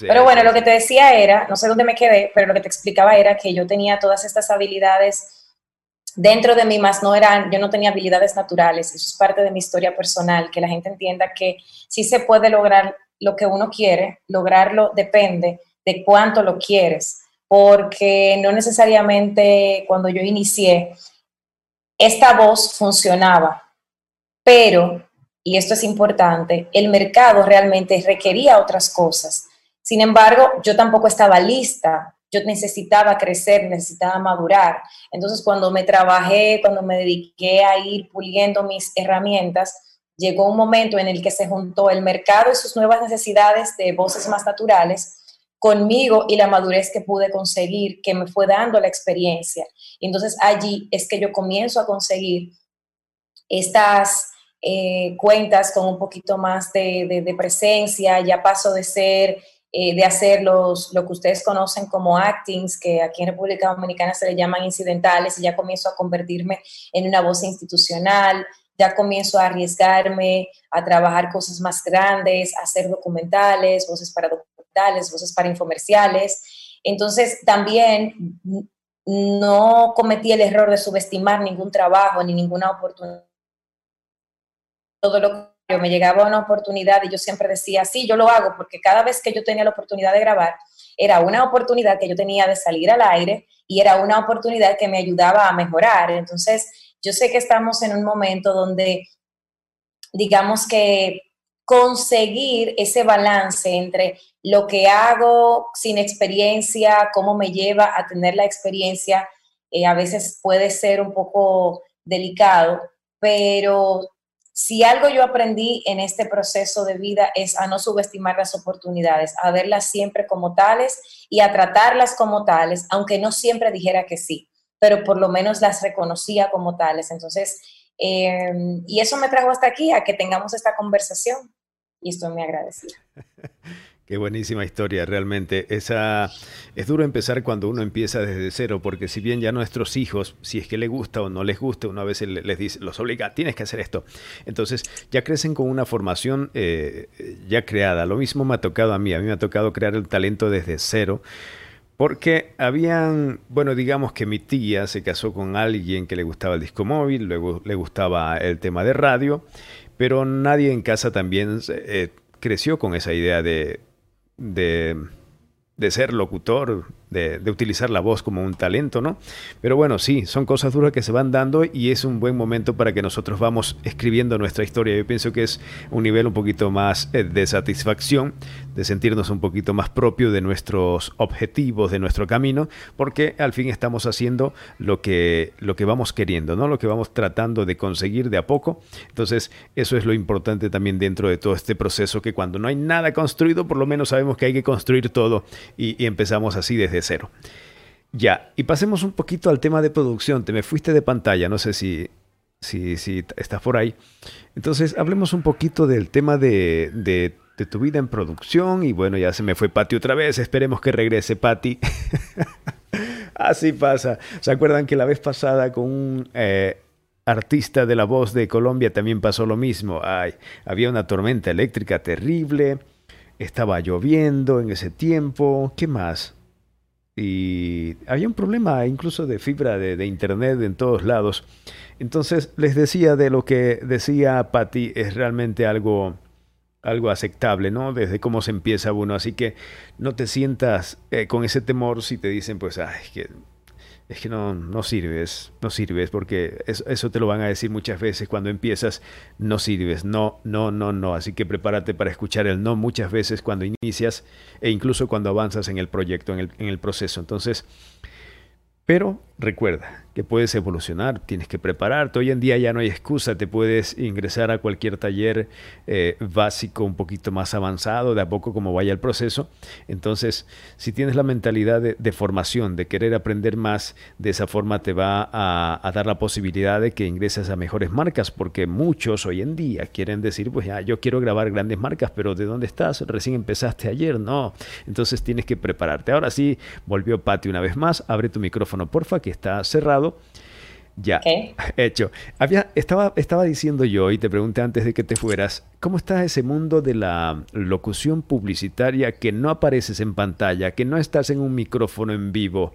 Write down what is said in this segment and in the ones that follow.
pero bueno, lo que te decía era, no sé dónde me quedé, pero lo que te explicaba era que yo tenía todas estas habilidades dentro de mí, más no eran, yo no tenía habilidades naturales, eso es parte de mi historia personal, que la gente entienda que sí se puede lograr lo que uno quiere, lograrlo depende de cuánto lo quieres, porque no necesariamente cuando yo inicié, esta voz funcionaba, pero, y esto es importante, el mercado realmente requería otras cosas. Sin embargo, yo tampoco estaba lista, yo necesitaba crecer, necesitaba madurar. Entonces, cuando me trabajé, cuando me dediqué a ir puliendo mis herramientas, llegó un momento en el que se juntó el mercado y sus nuevas necesidades de voces más naturales conmigo y la madurez que pude conseguir, que me fue dando la experiencia. Entonces allí es que yo comienzo a conseguir estas eh, cuentas con un poquito más de, presencia, ya paso de ser, eh, de hacer los, lo que ustedes conocen como actings, que aquí en República Dominicana se le llaman incidentales, y ya comienzo a convertirme en una voz institucional, ya comienzo a arriesgarme a trabajar cosas más grandes, a hacer documentales, voces para documentales voces para infomerciales. Entonces, también no cometí el error de subestimar ningún trabajo ni ninguna oportunidad. Todo lo me llegaba una oportunidad y yo siempre decía, sí, yo lo hago, porque cada vez que yo tenía la oportunidad de grabar, era una oportunidad que yo tenía de salir al aire y era una oportunidad que me ayudaba a mejorar. Entonces, yo sé que estamos en un momento donde, digamos que conseguir ese balance entre lo que hago sin experiencia, cómo me lleva a tener la experiencia, eh, a veces puede ser un poco delicado, pero si algo yo aprendí en este proceso de vida es a no subestimar las oportunidades, a verlas siempre como tales y a tratarlas como tales, aunque no siempre dijera que sí, pero por lo menos las reconocía como tales. Entonces, eh, y eso me trajo hasta aquí, a que tengamos esta conversación y estoy muy agradecida. Qué buenísima historia, realmente. Esa, es duro empezar cuando uno empieza desde cero, porque si bien ya nuestros hijos, si es que les gusta o no les gusta, uno a veces les dice, los obliga, tienes que hacer esto. Entonces ya crecen con una formación eh, ya creada. Lo mismo me ha tocado a mí, a mí me ha tocado crear el talento desde cero. Porque habían, bueno, digamos que mi tía se casó con alguien que le gustaba el disco móvil, luego le gustaba el tema de radio, pero nadie en casa también eh, creció con esa idea de, de, de ser locutor, de, utilizar la voz como un talento, ¿no? Pero bueno, sí, son cosas duras que se van dando y es un buen momento para que nosotros vamos escribiendo nuestra historia. Yo pienso que es un nivel un poquito más eh, de satisfacción, de sentirnos un poquito más propio de nuestros objetivos, de nuestro camino, porque al fin estamos haciendo lo que, lo que vamos queriendo, ¿no? Lo que vamos tratando de conseguir de a poco. Entonces, eso es lo importante también dentro de todo este proceso, que cuando no hay nada construido, por lo menos sabemos que hay que construir todo y empezamos así desde cero. Ya, y pasemos un poquito al tema de producción. Te me fuiste de pantalla, no sé si, si, si estás por ahí. Entonces, hablemos un poquito del tema de, de, tu vida en producción. Y bueno, ya se me fue Patti otra vez. Esperemos que regrese Patti. Así pasa. ¿Se acuerdan que la vez pasada con un eh, artista de la voz de Colombia también pasó lo mismo? Ay, había una tormenta eléctrica terrible. Estaba lloviendo en ese tiempo. ¿Qué más? Y había un problema incluso de fibra de, internet en todos lados. Entonces les decía de lo que decía Patty es realmente algo, algo aceptable, ¿no? Desde cómo se empieza uno. Así que no te sientas eh, con ese temor si te dicen, pues, ay, que es que no, no sirves, no sirves, porque eso, te lo van a decir muchas veces cuando empiezas, no sirves, no, no, no, no. Así que prepárate para escuchar el no muchas veces cuando inicias e incluso cuando avanzas en el proyecto, en el, en el proceso. Entonces, pero recuerda que puedes evolucionar, tienes que prepararte. Hoy en día ya no hay excusa, te puedes ingresar a cualquier taller eh, básico un poquito más avanzado, de a poco como vaya el proceso. Entonces, si tienes la mentalidad de, formación, de querer aprender más, de esa forma te va a, dar la posibilidad de que ingreses a mejores marcas, porque muchos hoy en día quieren decir, pues ya, yo quiero grabar grandes marcas, pero ¿de dónde estás? Recién empezaste ayer, no. Entonces tienes que prepararte. Ahora sí, volvió Pati una vez más, abre tu micrófono porfa, que está cerrado. Ya, hecho. Había, estaba, estaba diciendo yo y te pregunté antes de que te fueras, ¿cómo está ese mundo de la locución publicitaria que no apareces en pantalla, que no estás en un micrófono en vivo?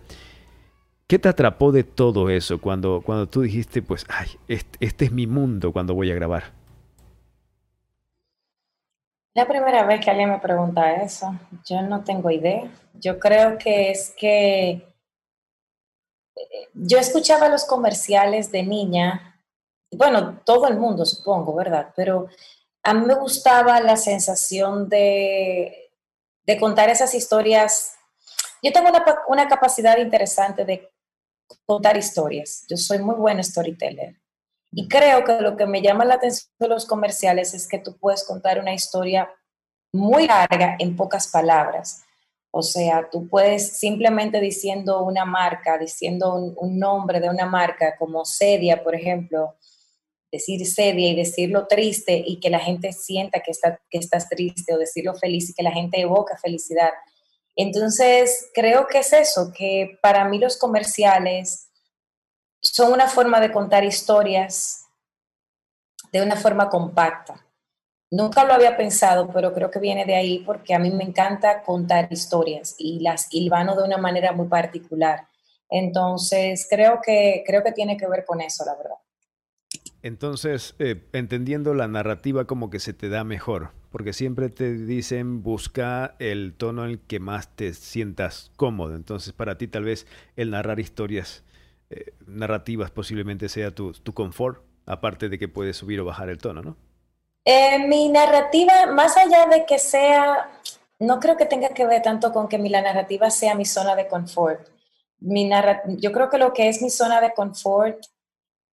¿Qué te atrapó de todo eso cuando, cuando tú dijiste, pues, ay, este, este es mi mundo cuando voy a grabar? La primera vez que alguien me pregunta eso, yo no tengo idea. Yo creo que es que yo escuchaba los comerciales de niña, bueno, todo el mundo supongo, ¿verdad? Pero a mí me gustaba la sensación de, de contar esas historias. Yo tengo una, una, capacidad interesante de contar historias. Yo soy muy buena storyteller. Y creo que lo que me llama la atención de los comerciales es que tú puedes contar una historia muy larga en pocas palabras. O sea, tú puedes simplemente diciendo una marca, diciendo un, nombre de una marca como Sedia, por ejemplo, decir Sedia y decirlo triste y que la gente sienta que, está, que estás triste o decirlo feliz y que la gente evoca felicidad. Entonces, creo que es eso, que para mí los comerciales son una forma de contar historias de una forma compacta. Nunca lo había pensado, pero creo que viene de ahí porque a mí me encanta contar historias y las hilvano de una manera muy particular. Entonces, creo que, creo que tiene que ver con eso, la verdad. Entonces, eh, entendiendo la narrativa como que se te da mejor, porque siempre te dicen busca el tono en el que más te sientas cómodo. Entonces, para ti tal vez el narrar historias eh, narrativas posiblemente sea tu, tu confort, aparte de que puedes subir o bajar el tono, ¿no? Eh, mi narrativa, más allá de que sea, no creo que tenga que ver tanto con que mi, la narrativa sea mi zona de confort. Mi yo creo que lo que es mi zona de confort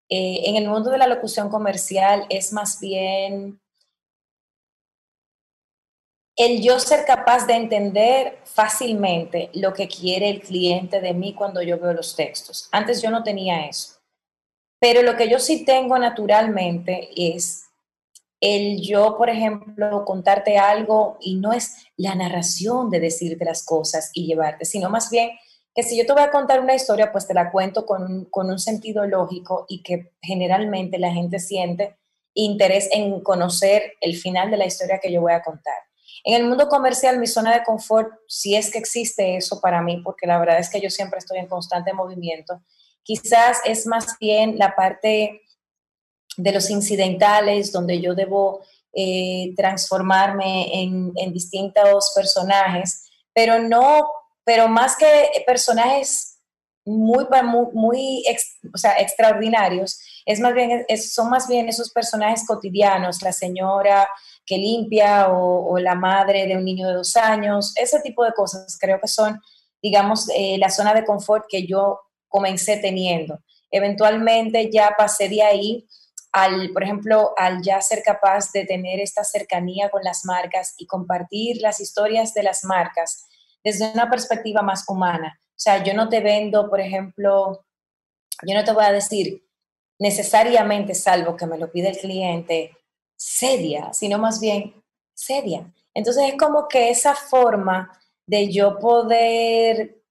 eh, en el mundo de la locución comercial es más bien el yo ser capaz de entender fácilmente lo que quiere el cliente de mí cuando yo veo los textos. Antes yo no tenía eso. Pero lo que yo sí tengo naturalmente es el yo, por ejemplo, contarte algo y no es la narración de decirte las cosas y llevarte, sino más bien que si yo te voy a contar una historia, pues te la cuento con, con un sentido lógico y que generalmente la gente siente interés en conocer el final de la historia que yo voy a contar. En el mundo comercial, mi zona de confort, si es que existe eso para mí, porque la verdad es que yo siempre estoy en constante movimiento, quizás es más bien la parte de los incidentales, donde yo debo eh, transformarme en, distintos personajes, pero no, pero más que personajes muy, muy, extraordinarios, es más bien, son más bien esos personajes cotidianos, la señora que limpia o, la madre de un niño de dos años, ese tipo de cosas creo que son, digamos, eh, la zona de confort que yo comencé teniendo. Eventualmente ya pasé de ahí al, por ejemplo, al ya ser capaz de tener esta cercanía con las marcas y compartir las historias de las marcas desde una perspectiva más humana. O sea, yo no te vendo, por ejemplo, yo no te voy a decir necesariamente, salvo que me lo pide el cliente, sedia, sino más bien sedia. Entonces es como que esa forma de yo poder,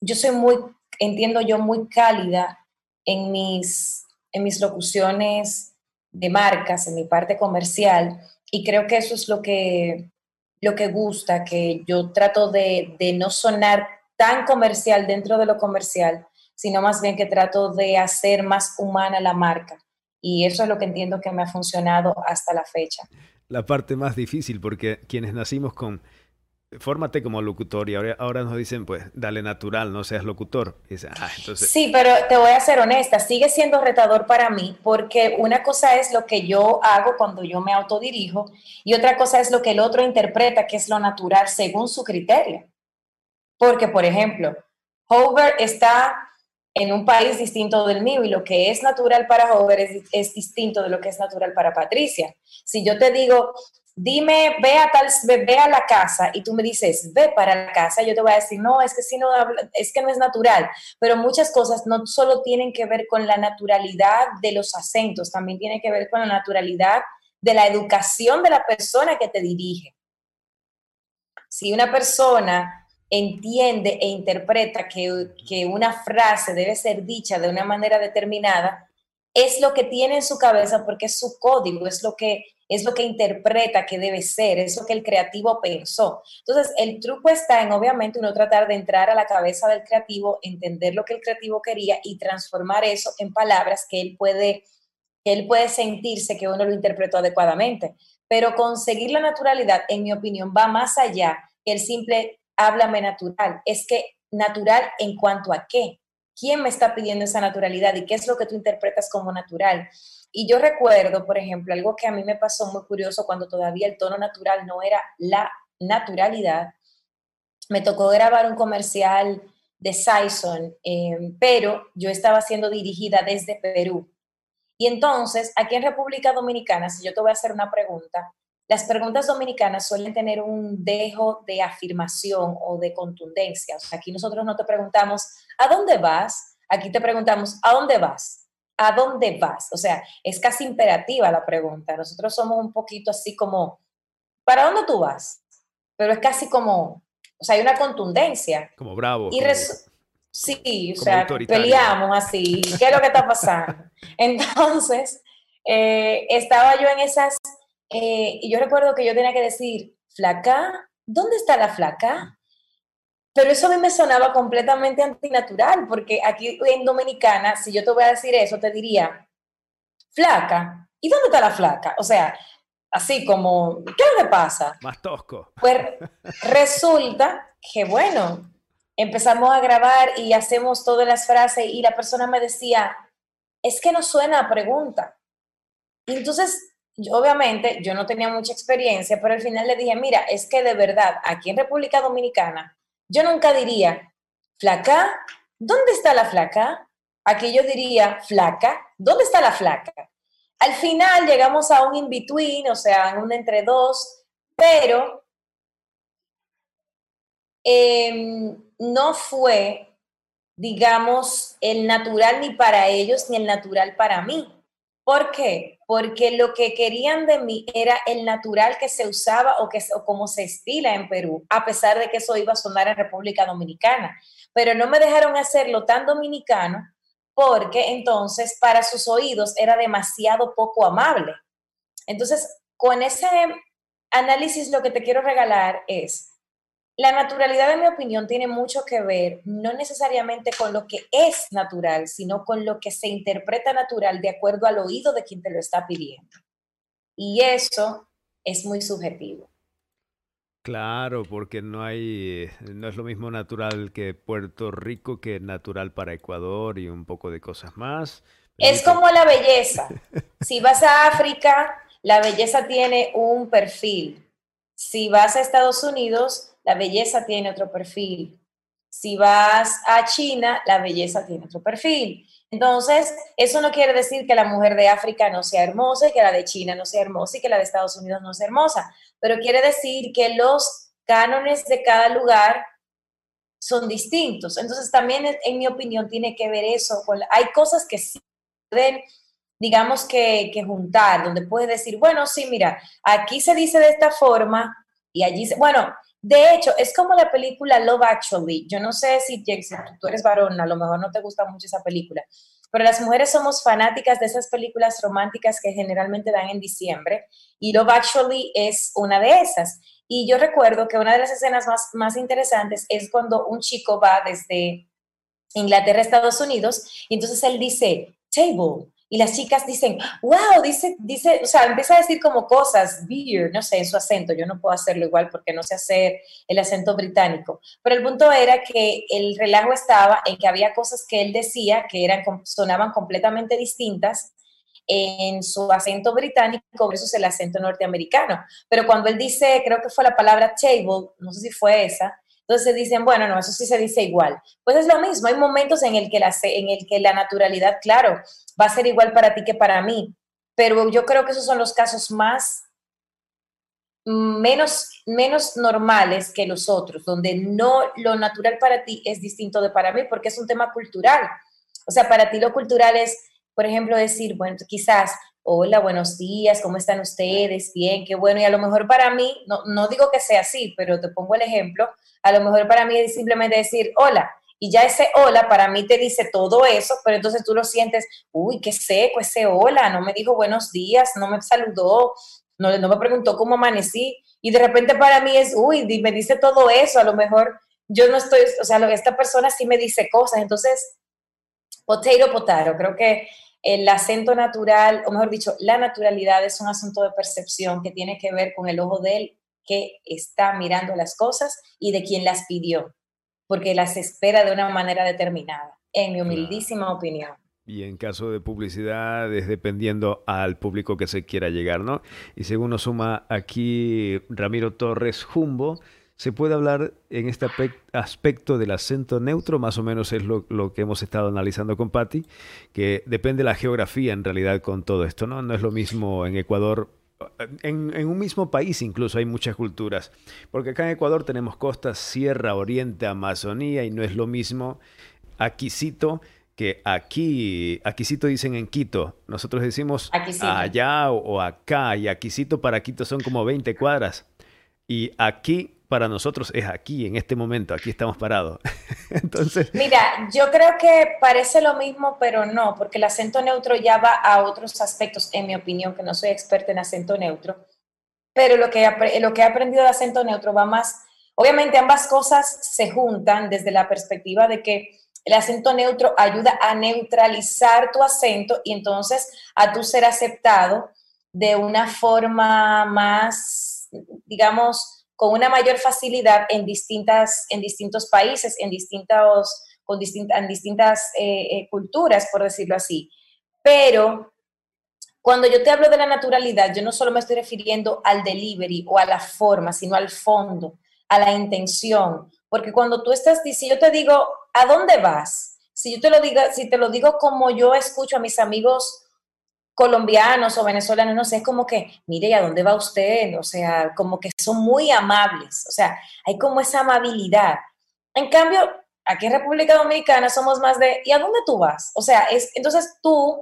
yo soy muy, entiendo yo, muy cálida en mis en mis locuciones de marcas, en mi parte comercial, y creo que eso es lo que, lo que gusta, que yo trato de, de no sonar tan comercial dentro de lo comercial, sino más bien que trato de hacer más humana la marca. Y eso es lo que entiendo que me ha funcionado hasta la fecha. La parte más difícil, porque quienes nacimos con fórmate como locutor y ahora, nos dicen, pues, dale natural, no seas locutor. Ah, sí, pero te voy a ser honesta, sigue siendo retador para mí porque una cosa es lo que yo hago cuando yo me autodirijo y otra cosa es lo que el otro interpreta, que es lo natural según su criterio. Porque, por ejemplo, Hover está en un país distinto del mío y lo que es natural para Hover es, es distinto de lo que es natural para Patricia. Si yo te digo, dime, ve a tal, ve, la casa y tú me dices, ve para la casa, yo te voy a decir, no, es que si no, es que no es natural, pero muchas cosas no solo tienen que ver con la naturalidad de los acentos, también tiene que ver con la naturalidad de la educación de la persona que te dirige. Si una persona entiende e interpreta que, que una frase debe ser dicha de una manera determinada, es lo que tiene en su cabeza porque es su código, es lo que es lo que interpreta que debe ser, es lo que el creativo pensó. Entonces, el truco está en, obviamente, uno tratar de entrar a la cabeza del creativo, entender lo que el creativo quería y transformar eso en palabras que él puede, que él puede sentirse que uno lo interpretó adecuadamente. Pero conseguir la naturalidad, en mi opinión, va más allá que el simple háblame natural. Es que natural en cuanto a qué. ¿Quién me está pidiendo esa naturalidad y qué es lo que tú interpretas como natural? Y yo recuerdo, por ejemplo, algo que a mí me pasó muy curioso cuando todavía el tono natural no era la naturalidad. Me tocó grabar un comercial de Sison, em, pero yo estaba siendo dirigida desde Perú. Y entonces, aquí en República Dominicana, si yo te voy a hacer una pregunta, las preguntas dominicanas suelen tener un dejo de afirmación o de contundencia. Aquí nosotros no te preguntamos, ¿a dónde vas? Aquí te preguntamos, ¿a dónde vas? ¿A dónde vas? O sea, es casi imperativa la pregunta. Nosotros somos un poquito así como, ¿para dónde tú vas? Pero es casi como, o sea, hay una contundencia. Como bravo. Y sí, o sea, peleamos así. ¿Qué es lo que está pasando? Entonces, eh, estaba yo en esas eh, y yo recuerdo que yo tenía que decir, flaca, ¿dónde está la flaca? Pero eso a mí me sonaba completamente antinatural, porque aquí en Dominicana, si yo te voy a decir eso, te diría, flaca, ¿y dónde está la flaca? O sea, así como, ¿qué que pasa? Más tosco. Pues resulta que, bueno, empezamos a grabar y hacemos todas las frases y la persona me decía, es que no suena a pregunta. Y entonces obviamente yo no tenía mucha experiencia, pero al final le dije, mira, es que de verdad, aquí en República Dominicana, yo nunca diría, flaca, ¿dónde está la flaca? Aquí yo diría, flaca, ¿dónde está la flaca? Al final llegamos a un in-between, o sea, un entre dos, pero em, no fue, digamos, el natural ni para ellos ni el natural para mí. ¿Por qué? Porque lo que querían de mí era el natural que se usaba o, que, o como se estila en Perú, a pesar de que eso iba a sonar en República Dominicana. Pero no me dejaron hacerlo tan dominicano porque entonces para sus oídos era demasiado poco amable. Entonces, con ese análisis lo que te quiero regalar es, la naturalidad, en mi opinión, tiene mucho que ver, no necesariamente con lo que es natural, sino con lo que se interpreta natural de acuerdo al oído de quien te lo está pidiendo. Y eso es muy subjetivo. Claro, porque no hay, no es lo mismo natural que Puerto Rico que natural para Ecuador y un poco de cosas más. Es como la belleza. Si vas a África, la belleza tiene un perfil. Si vas a Estados Unidos, la belleza tiene otro perfil. Si vas a China, la belleza tiene otro perfil. Entonces, eso no quiere decir que la mujer de África no sea hermosa y que la de China no sea hermosa y que la de Estados Unidos no sea hermosa, pero quiere decir que los cánones de cada lugar son distintos. Entonces, también, en mi opinión, tiene que ver eso. Hay cosas que sí pueden, digamos, que, que juntar, donde puedes decir, bueno, sí, mira, aquí se dice de esta forma y allí, se, bueno, de hecho, es como la película Love Actually. Yo no sé si, tú eres varón, a lo mejor no te gusta mucho esa película, pero las mujeres somos fanáticas de esas películas románticas que generalmente dan en diciembre y Love Actually es una de esas. Y yo recuerdo que una de las escenas más, más interesantes es cuando un chico va desde Inglaterra a Estados Unidos y entonces él dice, table, y las chicas dicen, wow, dice, dice, o sea, empieza a decir como cosas, beer, no sé, en su acento, yo no puedo hacerlo igual porque no sé hacer el acento británico, pero el punto era que el relajo estaba en que había cosas que él decía que eran, sonaban completamente distintas en su acento británico versus el acento norteamericano, pero cuando él dice, creo que fue la palabra table, no sé si fue esa, entonces dicen, bueno, no, eso sí se dice igual. Pues es lo mismo, hay momentos en el que la, en el que la naturalidad, claro, va a ser igual para ti que para mí, pero yo creo que esos son los casos más menos, menos normales que los otros, donde no lo natural para ti es distinto de para mí, porque es un tema cultural. O sea, para ti lo cultural es, por ejemplo, decir, bueno, quizás hola, buenos días, ¿cómo están ustedes? Bien, qué bueno. Y a lo mejor para mí, no, no digo que sea así, pero te pongo el ejemplo, a lo mejor para mí es simplemente decir hola. Y ya ese hola para mí te dice todo eso, pero entonces tú lo sientes, uy, qué seco ese hola, no me dijo buenos días, no me saludó, no, no me preguntó cómo amanecí. Y de repente para mí es, uy, me dice todo eso, a lo mejor yo no estoy, o sea, esta persona sí me dice cosas. Entonces, potato, potato, creo que el acento natural, o mejor dicho, la naturalidad es un asunto de percepción que tiene que ver con el ojo de él que está mirando las cosas y de quien las pidió, porque las espera de una manera determinada, en mi humildísima opinión. Y en caso de publicidad es dependiendo al público que se quiera llegar, ¿no? Y según nos suma aquí Ramiro Torres Jumbo, se puede hablar en este aspecto del acento neutro, más o menos es lo, que hemos estado analizando con Patti, que depende de la geografía en realidad con todo esto, ¿no? No es lo mismo en Ecuador, en, en, un mismo país incluso hay muchas culturas, porque acá en Ecuador tenemos costas, sierra, oriente, Amazonía, y no es lo mismo aquisito que aquí, aquisito dicen en Quito, nosotros decimos allá o, acá, y aquisito para Quito son como 20 cuadras, y aquí para nosotros es aquí, en este momento, aquí estamos parados. Entonces. Mira, yo creo que parece lo mismo, pero no, porque el acento neutro ya va a otros aspectos, en mi opinión, que no soy experta en acento neutro. Pero lo que, lo que he aprendido de acento neutro va más. Obviamente, ambas cosas se juntan desde la perspectiva de que el acento neutro ayuda a neutralizar tu acento y entonces a tu ser aceptado de una forma más, digamos, con una mayor facilidad en, distintas, en distintos países, en, distintos, con en distintas eh, eh, culturas, por decirlo así. Pero cuando yo te hablo de la naturalidad, yo no solo me estoy refiriendo al delivery o a la forma, sino al fondo, a la intención. Porque cuando tú estás, si yo te digo, ¿a dónde vas? Si yo te lo digo, si te lo digo como yo escucho a mis amigos colombianos o venezolanos, no sé, es como que, mire, ¿y a dónde va usted? O sea, como que son muy amables, o sea, hay como esa amabilidad. En cambio, aquí en República Dominicana somos más de, ¿y a dónde tú vas? O sea, es, entonces tú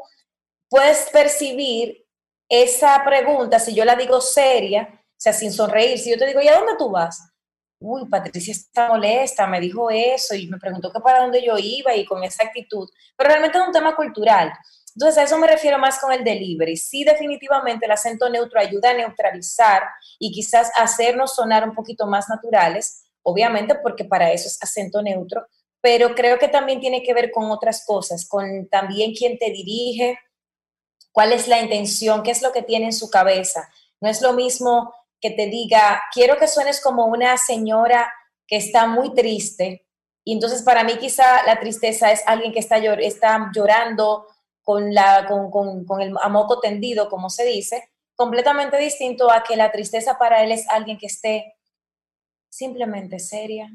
puedes percibir esa pregunta, si yo la digo seria, o sea, sin sonreír, si yo te digo, ¿y a dónde tú vas? Uy, Patricia está molesta, me dijo eso y me preguntó que para dónde yo iba y con esa actitud, pero realmente es un tema cultural. Entonces, a eso me refiero más con el delivery. Sí, definitivamente el acento neutro ayuda a neutralizar y quizás hacernos sonar un poquito más naturales, obviamente porque para eso es acento neutro, pero creo que también tiene que ver con otras cosas, con también quién te dirige, cuál es la intención, qué es lo que tiene en su cabeza. No es lo mismo que te diga, quiero que suenes como una señora que está muy triste, y entonces para mí quizá la tristeza es alguien que está, está llorando con, el amoco tendido, como se dice, completamente distinto a que la tristeza para él es alguien que esté simplemente seria,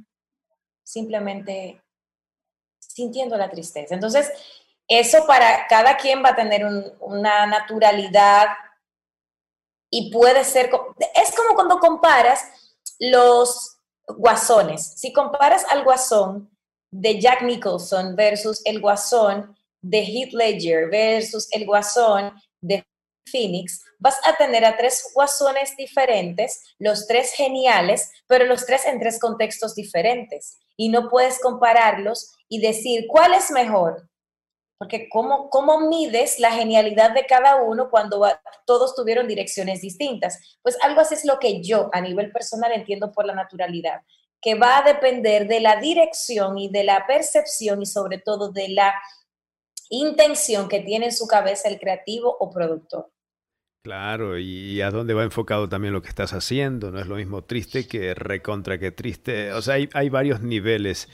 simplemente sintiendo la tristeza. Entonces, eso para cada quien va a tener una naturalidad y puede ser, es como cuando comparas los guasones. Si comparas al guasón de Jack Nicholson versus el guasón de Heath Ledger versus el guasón de Phoenix, vas a tener a tres guasones diferentes, los tres geniales, pero los tres en tres contextos diferentes. Y no puedes compararlos y decir cuál es mejor. Porque ¿cómo, cómo mides la genialidad de cada uno cuando todos tuvieron direcciones distintas? Pues algo así es lo que yo a nivel personal entiendo por la naturalidad, que va a depender de la dirección y de la percepción y sobre todo de la intención que tiene en su cabeza el creativo o productor. Claro, y a dónde va enfocado también lo que estás haciendo, no es lo mismo triste que recontra que triste, o sea, hay, varios niveles,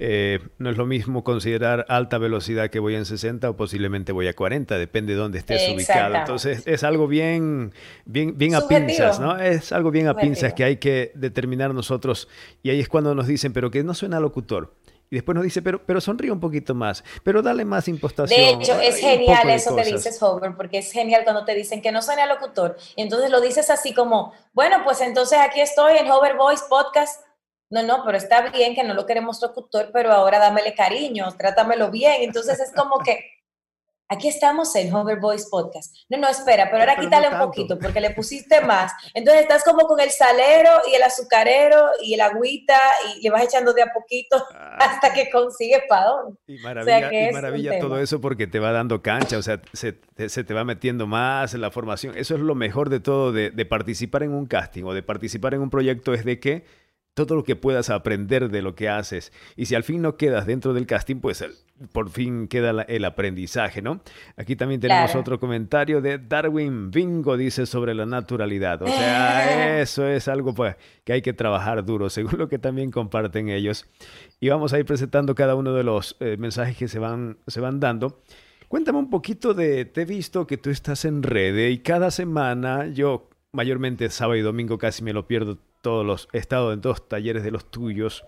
eh, no es lo mismo considerar alta velocidad que voy en 60 o posiblemente voy a 40, depende de dónde estés ubicado, entonces es algo bien, bien, bien a pinzas, ¿no? Es algo bien a pinzas que hay que determinar nosotros, y ahí es cuando nos dicen, pero que no suena locutor, y después nos dice, pero, pero sonríe un poquito más, pero dale más impostación. De hecho, es genial eso que dices, Hover, porque es genial cuando te dicen que no suena locutor. Y entonces lo dices así como, bueno, pues entonces aquí estoy en Hover Voice Podcast. No, no, pero está bien que no lo queremos locutor, pero ahora dámele cariño, trátamelo bien. Entonces es como que aquí estamos en Hover Voice Podcast. No, no, espera, pero ahora quítale un poquito porque le pusiste más. Entonces estás como con el salero y el azucarero y el agüita y le vas echando de a poquito ah. hasta que consigues padón. Y maravilla, y maravilla todo eso porque te va dando cancha, o sea, se, te va metiendo más en la formación. Eso es lo mejor de todo de, de participar en un casting o de participar en un proyecto es de que todo lo que puedas aprender de lo que haces. Y si al fin no quedas dentro del casting, pues por fin queda el aprendizaje, ¿no? Aquí también tenemos otro comentario de Darwin Bingo, dice sobre la naturalidad. O sea, eso es algo pues, que hay que trabajar duro, según lo que también comparten ellos. Y vamos a ir presentando cada uno de los eh, mensajes que se van, se van dando. Cuéntame un poquito de, te he visto que tú estás en red y cada semana yo mayormente sábado y domingo casi me lo pierdo todos los, he estado en dos talleres de los tuyos,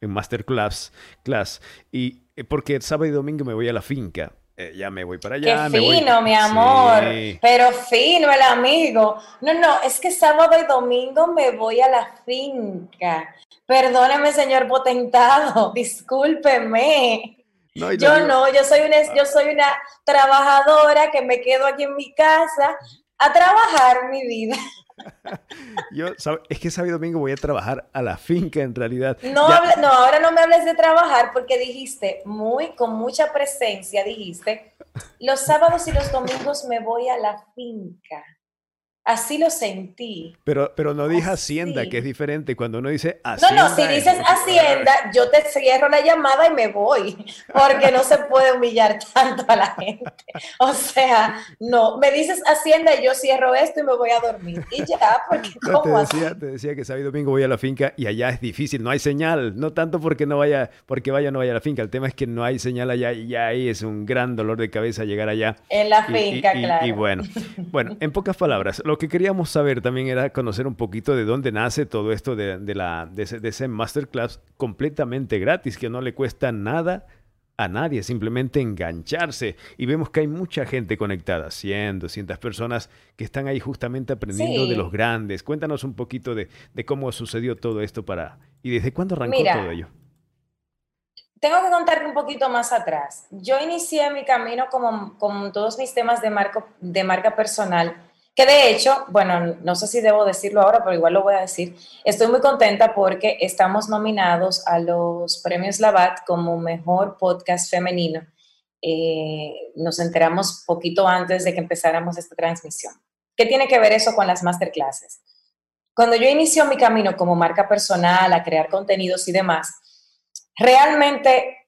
en masterclass, class, y eh, porque sábado y domingo me voy a la finca. Eh, ya me voy para allá. Qué fino, mi amor. Pero fino el amigo. No, no, es que sábado y domingo me voy a la finca. Perdóneme, señor potentado, discúlpeme. yo no, yo soy, una, yo soy una trabajadora que me quedo aquí en mi casa a trabajar mi vida. Yo, es que sábado domingo voy a trabajar a la finca en realidad. No, no, ahora no me hables de trabajar porque dijiste muy, con mucha presencia, dijiste, los sábados y los domingos me voy a la finca. Así lo sentí. Pero, pero no dije hacienda, que es diferente. Cuando uno dice hacienda. No, no, si dices hacienda, yo te cierro la llamada y me voy, porque no se puede humillar tanto a la gente. O sea, no, me dices hacienda y yo cierro esto y me voy a dormir. Y ya, porque ¿cómo te, decía, te decía que sábado domingo voy a la finca y allá es difícil, no hay señal. No tanto porque no vaya, porque vaya o no vaya a la finca. El tema es que no hay señal allá y ahí es un gran dolor de cabeza llegar allá. En la finca, claro. Y bueno, bueno, en pocas palabras, lo que queríamos saber también era conocer un poquito de dónde nace todo esto de, la, de ese, masterclass completamente gratis, que no le cuesta nada a nadie, simplemente engancharse. Y vemos que hay mucha gente conectada, 100, 200 personas que están ahí justamente aprendiendo de los grandes. Cuéntanos un poquito de, cómo sucedió todo esto para... y desde cuándo arrancó todo ello. Tengo que contarte un poquito más atrás. Yo inicié mi camino como, como todos mis temas de, marco, de marca personal que de hecho, bueno, no sé si debo decirlo ahora, pero igual lo voy a decir. Estoy muy contenta porque estamos nominados a los premios Labat como mejor podcast femenino. Eh, nos enteramos poquito antes de que empezáramos esta transmisión. ¿Qué tiene que ver eso con las masterclasses? Cuando yo inicio mi camino como marca personal, a crear contenidos y demás, realmente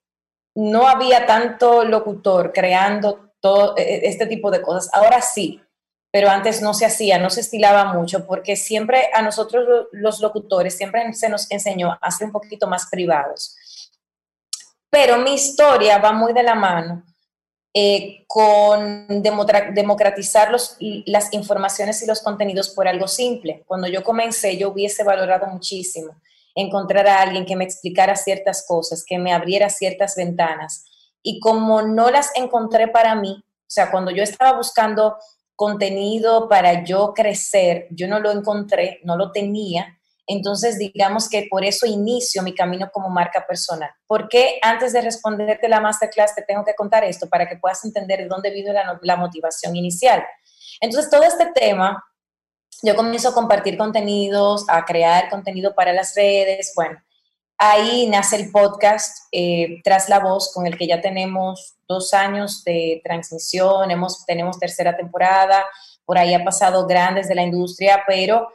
no había tanto locutor creando todo e, e, este tipo de cosas. Ahora sí, pero antes no se hacía, no se estilaba mucho, porque siempre a nosotros los locutores siempre se nos enseñó a ser un poquito más privados. Pero mi historia va muy de la mano eh, con democratizar los, las informaciones y los contenidos por algo simple. Cuando yo comencé, yo hubiese valorado muchísimo encontrar a alguien que me explicara ciertas cosas, que me abriera ciertas ventanas. Y como no las encontré para mí, o sea, cuando yo estaba buscando contenido para yo crecer, yo no lo encontré, no lo tenía. Entonces, digamos que por eso inicio mi camino como marca personal. ¿Por qué antes de responderte la masterclass te tengo que contar esto para que puedas entender de dónde vino la, la motivación inicial? Entonces, todo este tema, yo comienzo a compartir contenidos, a crear contenido para las redes, bueno, Ahí nace el podcast eh, Tras la Voz, con el que ya tenemos dos años de transmisión, hemos, tenemos tercera temporada, por ahí ha pasado grandes de la industria, pero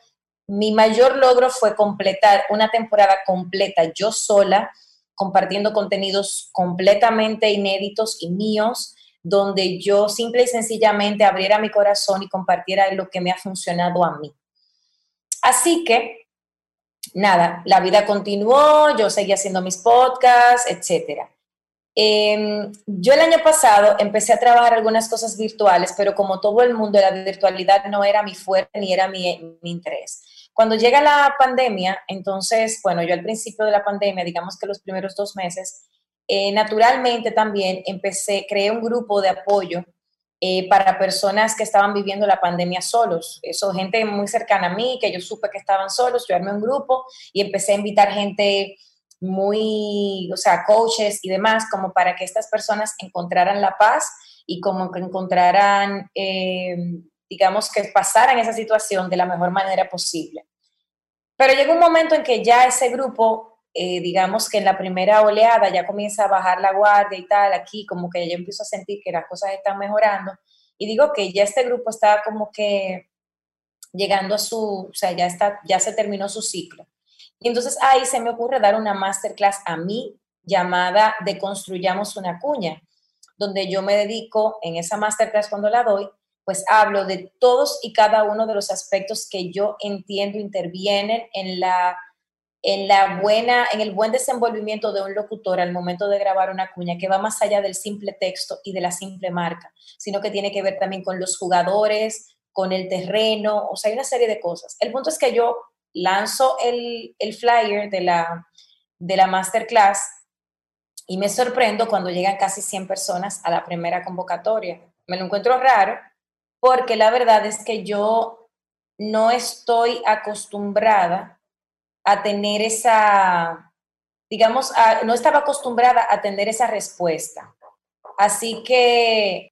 mi mayor logro fue completar una temporada completa yo sola, compartiendo contenidos completamente inéditos y míos, donde yo simple y sencillamente abriera mi corazón y compartiera lo que me ha funcionado a mí. Así que nada, la vida continuó, yo seguí haciendo mis podcasts, etc. Em, yo el año pasado empecé a trabajar algunas cosas virtuales, pero como todo el mundo, la virtualidad no era mi fuerte ni era mi, interés. Cuando llega la pandemia, entonces, bueno, yo al principio de la pandemia, digamos que los primeros dos meses, eh, naturalmente también empecé, creé un grupo de apoyo eh, para personas que estaban viviendo la pandemia solos. Eso, gente muy cercana a mí, que yo supe que estaban solos, yo armé un grupo y empecé a invitar gente muy, o sea, coaches y demás, como para que estas personas encontraran la paz y como que encontraran, eh, digamos, que pasaran esa situación de la mejor manera posible. Pero llega un momento en que ya ese grupo, eh, digamos que en la primera oleada ya comienza a bajar la guardia y tal, aquí como que ya empiezo a sentir que las cosas están mejorando y digo que ya este grupo está como que llegando a su, o sea, ya, está, ya se terminó su ciclo. Y entonces ahí se me ocurre dar una masterclass a mí llamada De Construyamos una cuña, donde yo me dedico en esa masterclass cuando la doy, pues hablo de todos y cada uno de los aspectos que yo entiendo intervienen en la en la buena en el buen desenvolvimiento de un locutor al momento de grabar una cuña que va más allá del simple texto y de la simple marca, sino que tiene que ver también con los jugadores, con el terreno, o sea, hay una serie de cosas. El punto es que yo lanzo el, flyer de la, de la masterclass y me sorprendo cuando llegan casi 100 personas a la primera convocatoria. Me lo encuentro raro porque la verdad es que yo no estoy acostumbrada a tener esa, digamos, no estaba acostumbrada a tener esa respuesta. Así que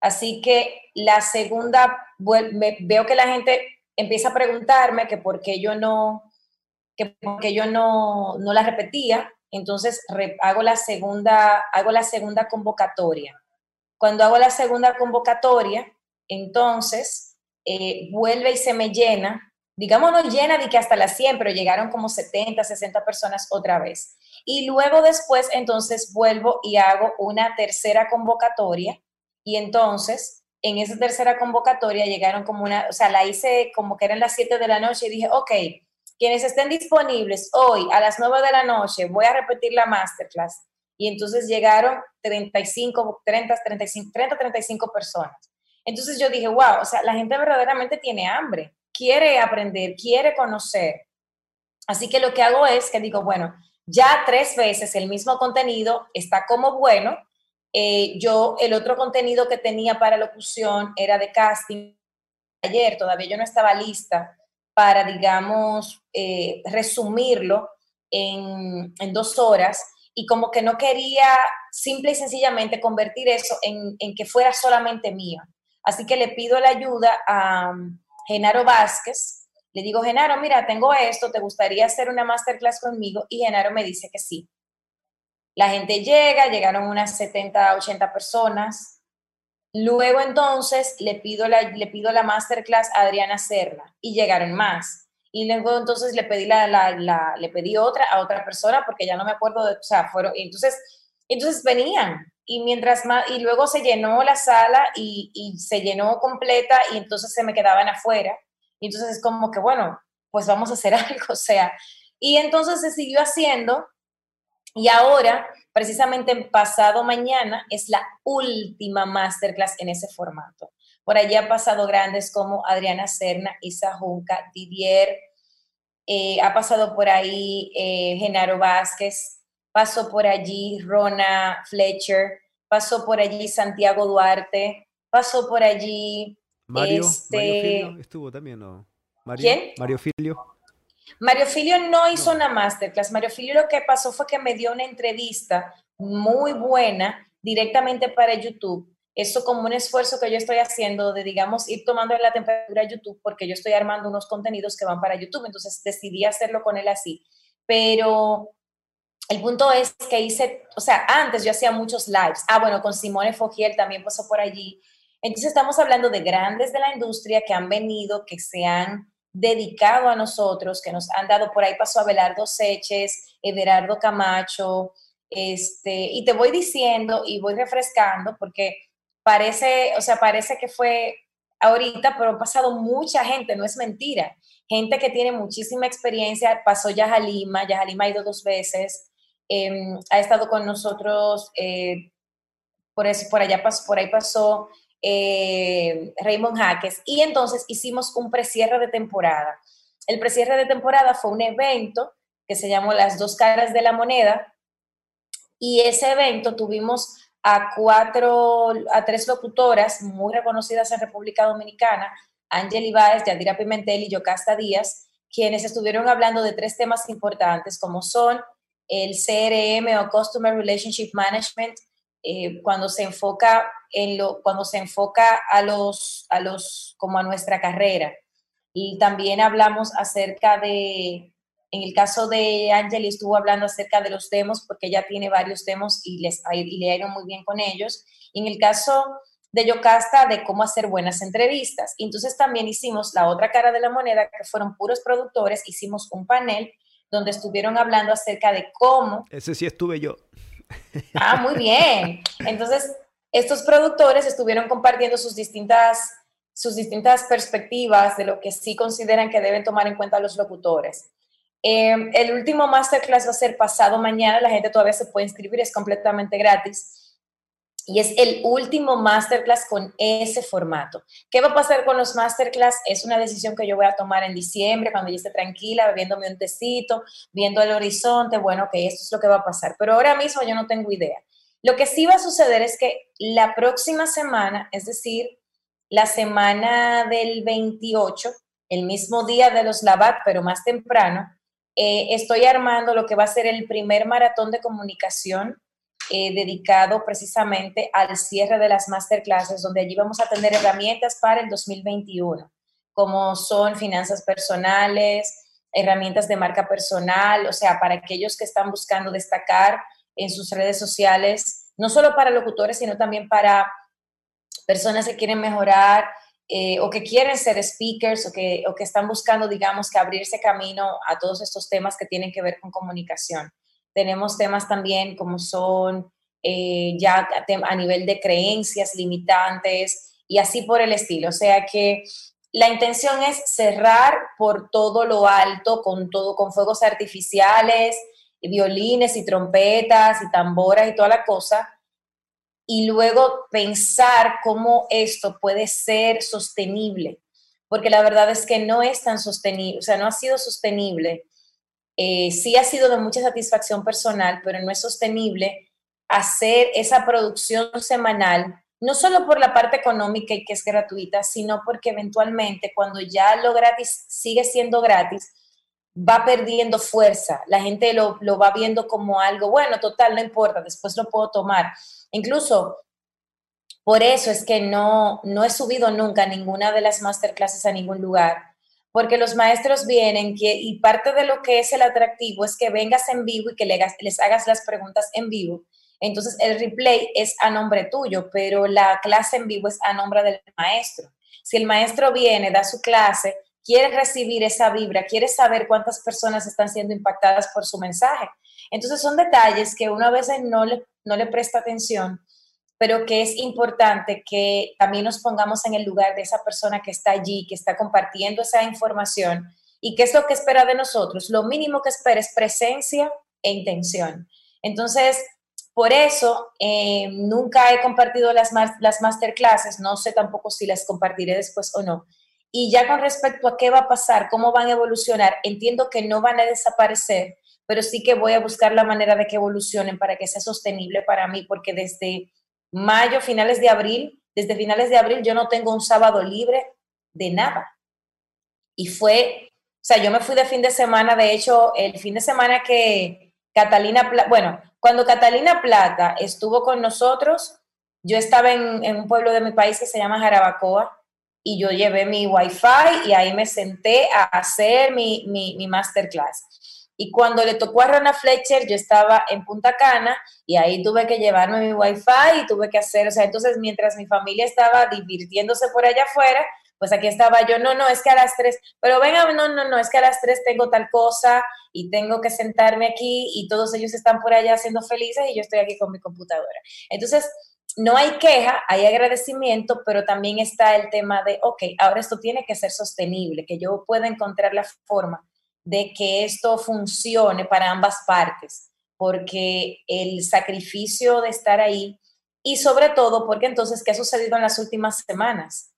Así que la segunda, veo que la gente empieza a preguntarme que por qué yo no, que porque yo no, no la repetía, entonces hago, la segunda, hago la segunda convocatoria. Cuando hago la segunda convocatoria, entonces eh, vuelve y se me llena, digamos no llena de que hasta las 100, pero llegaron como 70, 60 personas otra vez. Y luego después, entonces vuelvo y hago una tercera convocatoria y entonces, en esa tercera convocatoria llegaron como una, o sea, la hice como que eran las 7 de la noche y dije, ok, quienes estén disponibles hoy a las 9 de la noche, voy a repetir la masterclass. Y entonces llegaron 35, 30, 35, 30, 35 personas. Entonces yo dije, wow, o sea, la gente verdaderamente tiene hambre, quiere aprender, quiere conocer. Así que lo que hago es que digo, bueno, ya tres veces el mismo contenido está como bueno, eh, yo, el otro contenido que tenía para locución era de casting. Ayer todavía yo no estaba lista para, digamos, eh, resumirlo en, en, dos horas y como que no quería simple y sencillamente convertir eso en, en que fuera solamente mío. Así que le pido la ayuda a Genaro Vázquez. Le digo, Genaro, mira, tengo esto, ¿te gustaría hacer una masterclass conmigo? Y Genaro me dice que sí. La gente llega, llegaron unas 70, 80 personas. Luego entonces le pido la, le pido la masterclass a Adriana Serna y llegaron más. Y luego entonces le pedí, la, la, le pedí otra a otra persona porque ya no me acuerdo de, o sea, fueron, entonces, entonces venían y mientras más, y luego se llenó la sala y, se llenó completa y entonces se me quedaban afuera. Y entonces es como que, bueno, pues vamos a hacer algo, o sea, y entonces se siguió haciendo y ahora, precisamente pasado mañana, es la última masterclass en ese formato. Por allí ha pasado grandes como Adriana Serna, Isa Junca, Didier, eh, ha pasado por ahí eh, Genaro Vázquez, pasó por allí Rona Fletcher, pasó por allí Santiago Duarte, pasó por allí... Mario, este, estuvo también, ¿no? ¿Quién? Mario Filio. Mario Filio no hizo una masterclass. Mario Filio lo que pasó fue que me dio una entrevista muy buena directamente para YouTube. Eso como un esfuerzo que yo estoy haciendo de, digamos, ir tomando la temperatura a YouTube porque yo estoy armando unos contenidos que van para YouTube. Entonces decidí hacerlo con él así. Pero el punto es que hice, o sea, antes yo hacía muchos lives. Ah, bueno, con Simone Fogiel también pasó por allí. Entonces estamos hablando de grandes de la industria que han venido, que se han dedicado a nosotros, que nos han dado, por ahí pasó Abelardo Seches, Everardo Camacho, este, y te voy diciendo y voy refrescando porque parece, o sea, parece que fue ahorita, pero ha pasado mucha gente, no es mentira. Gente que tiene muchísima experiencia, pasó ya Yajalima, Yajalima ha ido dos veces, em, ha estado con nosotros, eh, por, eso, por allá por ahí pasó eh, Raymond Jaques, y entonces hicimos un precierre de temporada. El precierre de temporada fue un evento que se llamó Las dos caras de la moneda, y ese evento tuvimos a cuatro, a tres locutoras muy reconocidas en República Dominicana, Ángel Ibáez, Yadira Pimentel y Yocasta Díaz, quienes estuvieron hablando de tres temas importantes como son el CRM o Customer Relationship Management, eh, cuando se enfoca en lo, cuando se enfoca a los, a los, como a nuestra carrera. Y también hablamos acerca de, en el caso de Angeli estuvo hablando acerca de los demos porque ella tiene varios demos y, les, y le ha ido muy bien con ellos. Y en el caso de Yocasta, de cómo hacer buenas entrevistas. Entonces también hicimos la otra cara de la moneda, que fueron puros productores, hicimos un panel donde estuvieron hablando acerca de cómo... Ese sí estuve yo. Ah, muy bien. Entonces, estos productores estuvieron compartiendo sus distintas, sus distintas perspectivas de lo que sí consideran que deben tomar en cuenta los locutores. Em, el último masterclass va a ser pasado mañana, la gente todavía se puede inscribir, es completamente gratis. Y es el último masterclass con ese formato. ¿Qué va a pasar con los masterclass? Es una decisión que yo voy a tomar en diciembre, cuando yo esté tranquila, bebiéndome un tecito, viendo el horizonte. Bueno, que esto es lo que va a pasar. Pero ahora mismo yo no tengo idea. Lo que sí va a suceder es que la próxima semana, es decir, la semana del 28, el mismo día de los Labat, pero más temprano, eh, estoy armando lo que va a ser el primer maratón de comunicación eh, dedicado precisamente al cierre de las masterclasses, donde allí vamos a tener herramientas para el 2021, como son finanzas personales, herramientas de marca personal, o sea, para aquellos que están buscando destacar en sus redes sociales, no solo para locutores, sino también para personas que quieren mejorar eh, o que quieren ser speakers o que, o que están buscando, digamos, que abrirse camino a todos estos temas que tienen que ver con comunicación. Tenemos temas también como son eh, ya a nivel de creencias limitantes y así por el estilo. O sea que la intención es cerrar por todo lo alto, con todo, con fuegos artificiales, violines y trompetas y tamboras y toda la cosa, y luego pensar cómo esto puede ser sostenible, porque la verdad es que no es tan sostenible, o sea, no ha sido sostenible eh, sí ha sido de mucha satisfacción personal, pero no es sostenible hacer esa producción semanal, no solo por la parte económica y que es gratuita, sino porque eventualmente cuando ya lo gratis sigue siendo gratis, va perdiendo fuerza. La gente lo, lo va viendo como algo, bueno, total, no importa, después lo puedo tomar. Incluso por eso es que no, no he subido nunca ninguna de las masterclasses a ningún lugar, porque los maestros vienen y parte de lo que es el atractivo es que vengas en vivo y que les hagas las preguntas en vivo. Entonces el replay es a nombre tuyo, pero la clase en vivo es a nombre del maestro. Si el maestro viene, da su clase, quiere recibir esa vibra, quiere saber cuántas personas están siendo impactadas por su mensaje. Entonces son detalles que uno a no le presta atención pero que es importante que también nos pongamos en el lugar de esa persona que está allí, que está compartiendo esa información y qué es lo que espera de nosotros. Lo mínimo que espera es presencia e intención. Entonces, por eso eh, nunca he compartido las, las masterclasses, no sé tampoco si las compartiré después o no. Y ya con respecto a qué va a pasar, cómo van a evolucionar, entiendo que no van a desaparecer, pero sí que voy a buscar la manera de que evolucionen para que sea sostenible para mí, porque desde mayo, finales de abril, desde finales de abril yo no tengo un sábado libre de nada. Y fue, o sea, yo me fui de fin de semana, de hecho, el fin de semana que Catalina, bueno, cuando Catalina Plata estuvo con nosotros, yo estaba en, un pueblo de mi país que se llama Jarabacoa y yo llevé mi wifi y ahí me senté a hacer mi, mi, mi masterclass. Y cuando le tocó a Rana Fletcher, yo estaba en Punta Cana y ahí tuve que llevarme mi wifi y tuve que hacer, o sea, entonces mientras mi familia estaba divirtiéndose por allá afuera, pues aquí estaba yo, no, no, es que a las tres, pero venga, no, no, no, es que a las tres tengo tal cosa y tengo que sentarme aquí y todos ellos están por allá siendo felices y yo estoy aquí con mi computadora. Entonces, no hay queja, hay agradecimiento, pero también está el tema de, ok, ahora esto tiene que ser sostenible, que yo pueda encontrar la forma de que esto funcione para ambas partes, porque el sacrificio de estar ahí y sobre todo porque entonces, ¿qué ha sucedido en las últimas semanas?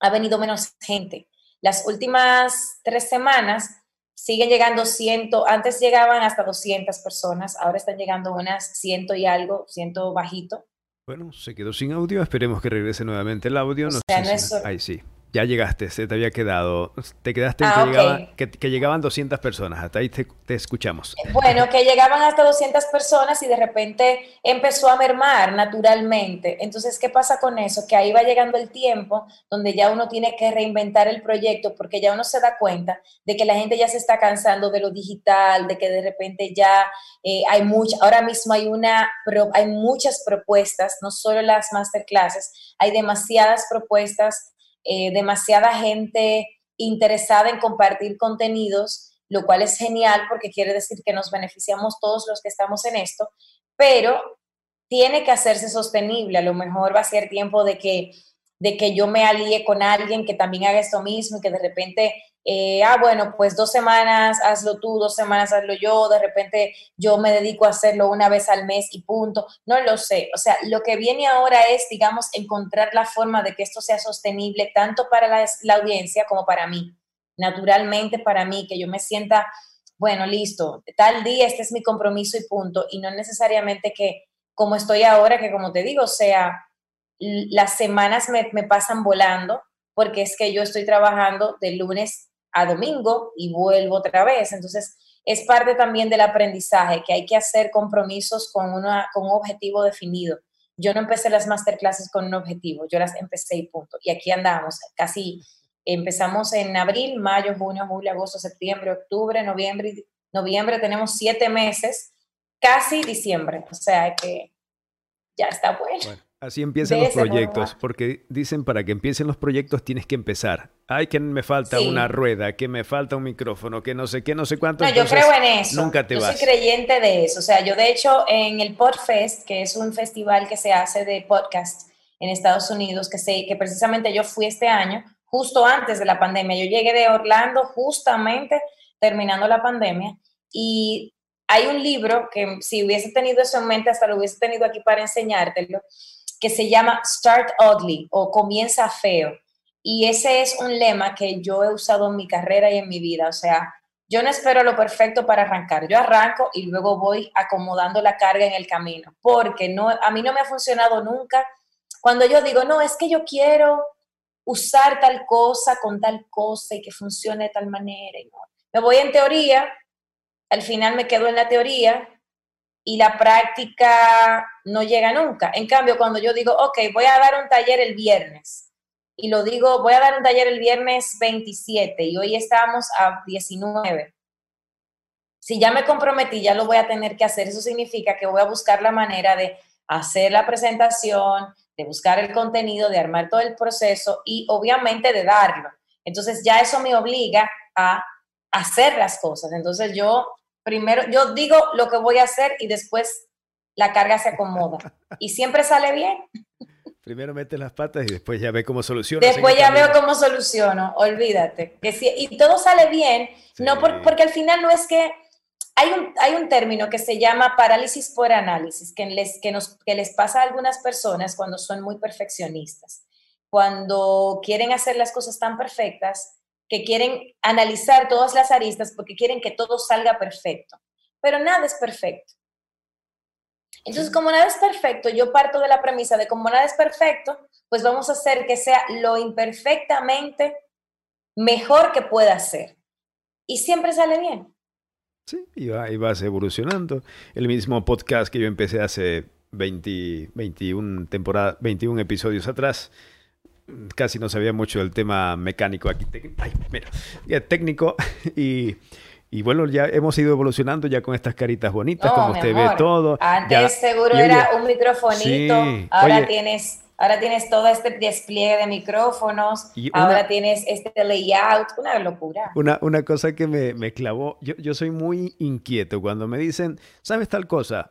Ha venido menos gente. Las últimas tres semanas siguen llegando ciento, antes llegaban hasta 200 personas, ahora están llegando unas ciento y algo, ciento bajito. Bueno, se quedó sin audio, esperemos que regrese nuevamente el audio. O no sea, no es Ahí sí. Ya llegaste, se te había quedado. Te quedaste en ah, que, que, llegaban 200 personas. Hasta ahí te, escuchamos. Bueno, que llegaban hasta 200 personas y de repente empezó a mermar naturalmente. Entonces, ¿qué pasa con eso? Que ahí va llegando el tiempo donde ya uno tiene que reinventar el proyecto porque ya uno se da cuenta de que la gente ya se está cansando de lo digital, de que de repente ya eh, hay mucha, ahora mismo hay una, hay muchas propuestas, no solo las masterclasses, hay demasiadas propuestas eh, demasiada gente interesada en compartir contenidos, lo cual es genial porque quiere decir que nos beneficiamos todos los que estamos en esto, pero tiene que hacerse sostenible. A lo mejor va a ser tiempo de que, de que yo me alíe con alguien que también haga esto mismo y que de repente eh, ah, bueno, pues dos semanas hazlo tú, dos semanas hazlo yo, de repente yo me dedico a hacerlo una vez al mes y punto. No lo sé. O sea, lo que viene ahora es, digamos, encontrar la forma de que esto sea sostenible tanto para la, audiencia como para mí. Naturalmente para mí, que yo me sienta, bueno, listo, tal día, este es mi compromiso y punto. Y no necesariamente que, como estoy ahora, que como te digo, sea, las semanas me, me pasan volando porque es que yo estoy trabajando de lunes a domingo y vuelvo otra vez. Entonces, es parte también del aprendizaje, que hay que hacer compromisos con, una, con un objetivo definido. Yo no empecé las masterclasses con un objetivo, yo las empecé y punto. Y aquí andamos, casi empezamos en abril, mayo, junio, julio, agosto, septiembre, octubre, noviembre, noviembre, tenemos siete meses, casi diciembre. O sea que ya está bueno. Así empiezan los proyectos, porque dicen para que empiecen los proyectos tienes que empezar. Ay, que me falta una rueda, que me falta un micrófono, que no sé qué, no sé cuánto. No, yo creo en eso. Nunca te yo soy creyente de eso. O sea, yo de hecho en el Podfest, que es un festival que se hace de podcast en Estados Unidos, que, sé, que precisamente yo fui este año, justo antes de la pandemia. Yo llegué de Orlando justamente terminando la pandemia y hay un libro que si hubiese tenido eso en mente, hasta lo hubiese tenido aquí para enseñártelo, que se llama Start Ugly o Comienza Feo. Y ese es un lema que yo he usado en mi carrera y en mi vida. O sea, yo no espero lo perfecto para arrancar. Yo arranco y luego voy acomodando la carga en el camino. Porque no, a mí no me ha funcionado nunca. Cuando yo digo, no, es que yo quiero usar tal cosa con tal cosa y que funcione de tal manera. No. Me voy en teoría, al final me quedo en la teoría y la práctica no llega nunca. En cambio, cuando yo digo, ok, voy a dar un taller el viernes, y lo digo, voy a dar un taller el viernes 27 y hoy estamos a 19. Si ya me comprometí, ya lo voy a tener que hacer. Eso significa que voy a buscar la manera de hacer la presentación, de buscar el contenido, de armar todo el proceso y obviamente de darlo. Entonces ya eso me obliga a hacer las cosas. Entonces yo primero, yo digo lo que voy a hacer y después la carga se acomoda. Y siempre sale bien. Primero mete las patas y después ya ve cómo soluciona. Después ya veo cómo soluciono, olvídate. Que si, y todo sale bien, no porque al final no es que hay un, hay un término que se llama parálisis por análisis, que les, que, nos, que les pasa a algunas personas cuando son muy perfeccionistas. Cuando quieren hacer las cosas tan perfectas que quieren analizar todas las aristas porque quieren que todo salga perfecto. Pero nada es perfecto. Entonces, como nada es perfecto, yo parto de la premisa de como nada es perfecto, pues vamos a hacer que sea lo imperfectamente mejor que pueda ser. Y siempre sale bien. Sí, y, vas evolucionando. El mismo podcast que yo empecé hace 20, 21 temporadas, 21 episodios atrás, casi no sabía mucho del tema mecánico aquí. Ay, mira, técnico y, y, bueno, ya hemos ido evolucionando ya con estas caritas bonitas, como usted ve todo. Antes seguro era un microfonito, ahora tienes... Ahora tienes todo este despliegue de micrófonos, ahora tienes este layout, una locura. Una, una cosa que me, me clavó, yo, yo soy muy inquieto cuando me dicen, ¿sabes tal cosa?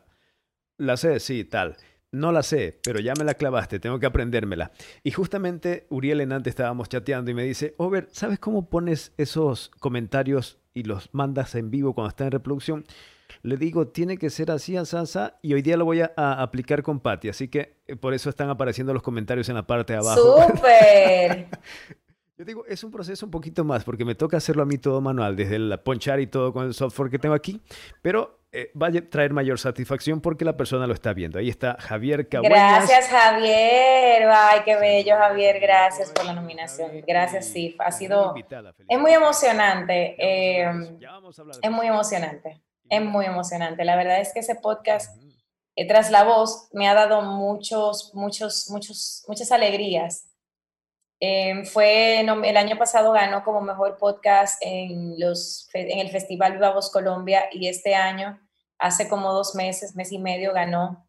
La sé, sí, tal. No la sé, pero ya me la clavaste, tengo que aprendérmela. Y justamente Uriel en antes estábamos chateando y me dice, Over, ¿sabes cómo pones esos comentarios y los mandas en vivo cuando está en reproducción? Le digo, tiene que ser así, asasa, y hoy día lo voy a, aplicar con Patty, así que eh, por eso están apareciendo los comentarios en la parte de abajo. ¡Súper! Yo digo, es un proceso un poquito más, porque me toca hacerlo a mí todo manual, desde el ponchar y todo con el software que tengo aquí, pero eh, va a traer mayor satisfacción porque la persona lo está viendo. Ahí está Javier Cabueñas. Gracias, Javier. Ay, qué bello, Javier. Gracias por la nominación. Gracias, sí. Ha sido. Es muy emocionante. Eh, es muy emocionante. Es muy emocionante. La verdad es que ese podcast, eh, tras la voz, me ha dado muchos, muchos, muchos, muchas alegrías. Fue el año pasado ganó como mejor podcast en, los, en el Festival Viva Voz Colombia y este año hace como dos meses, mes y medio, ganó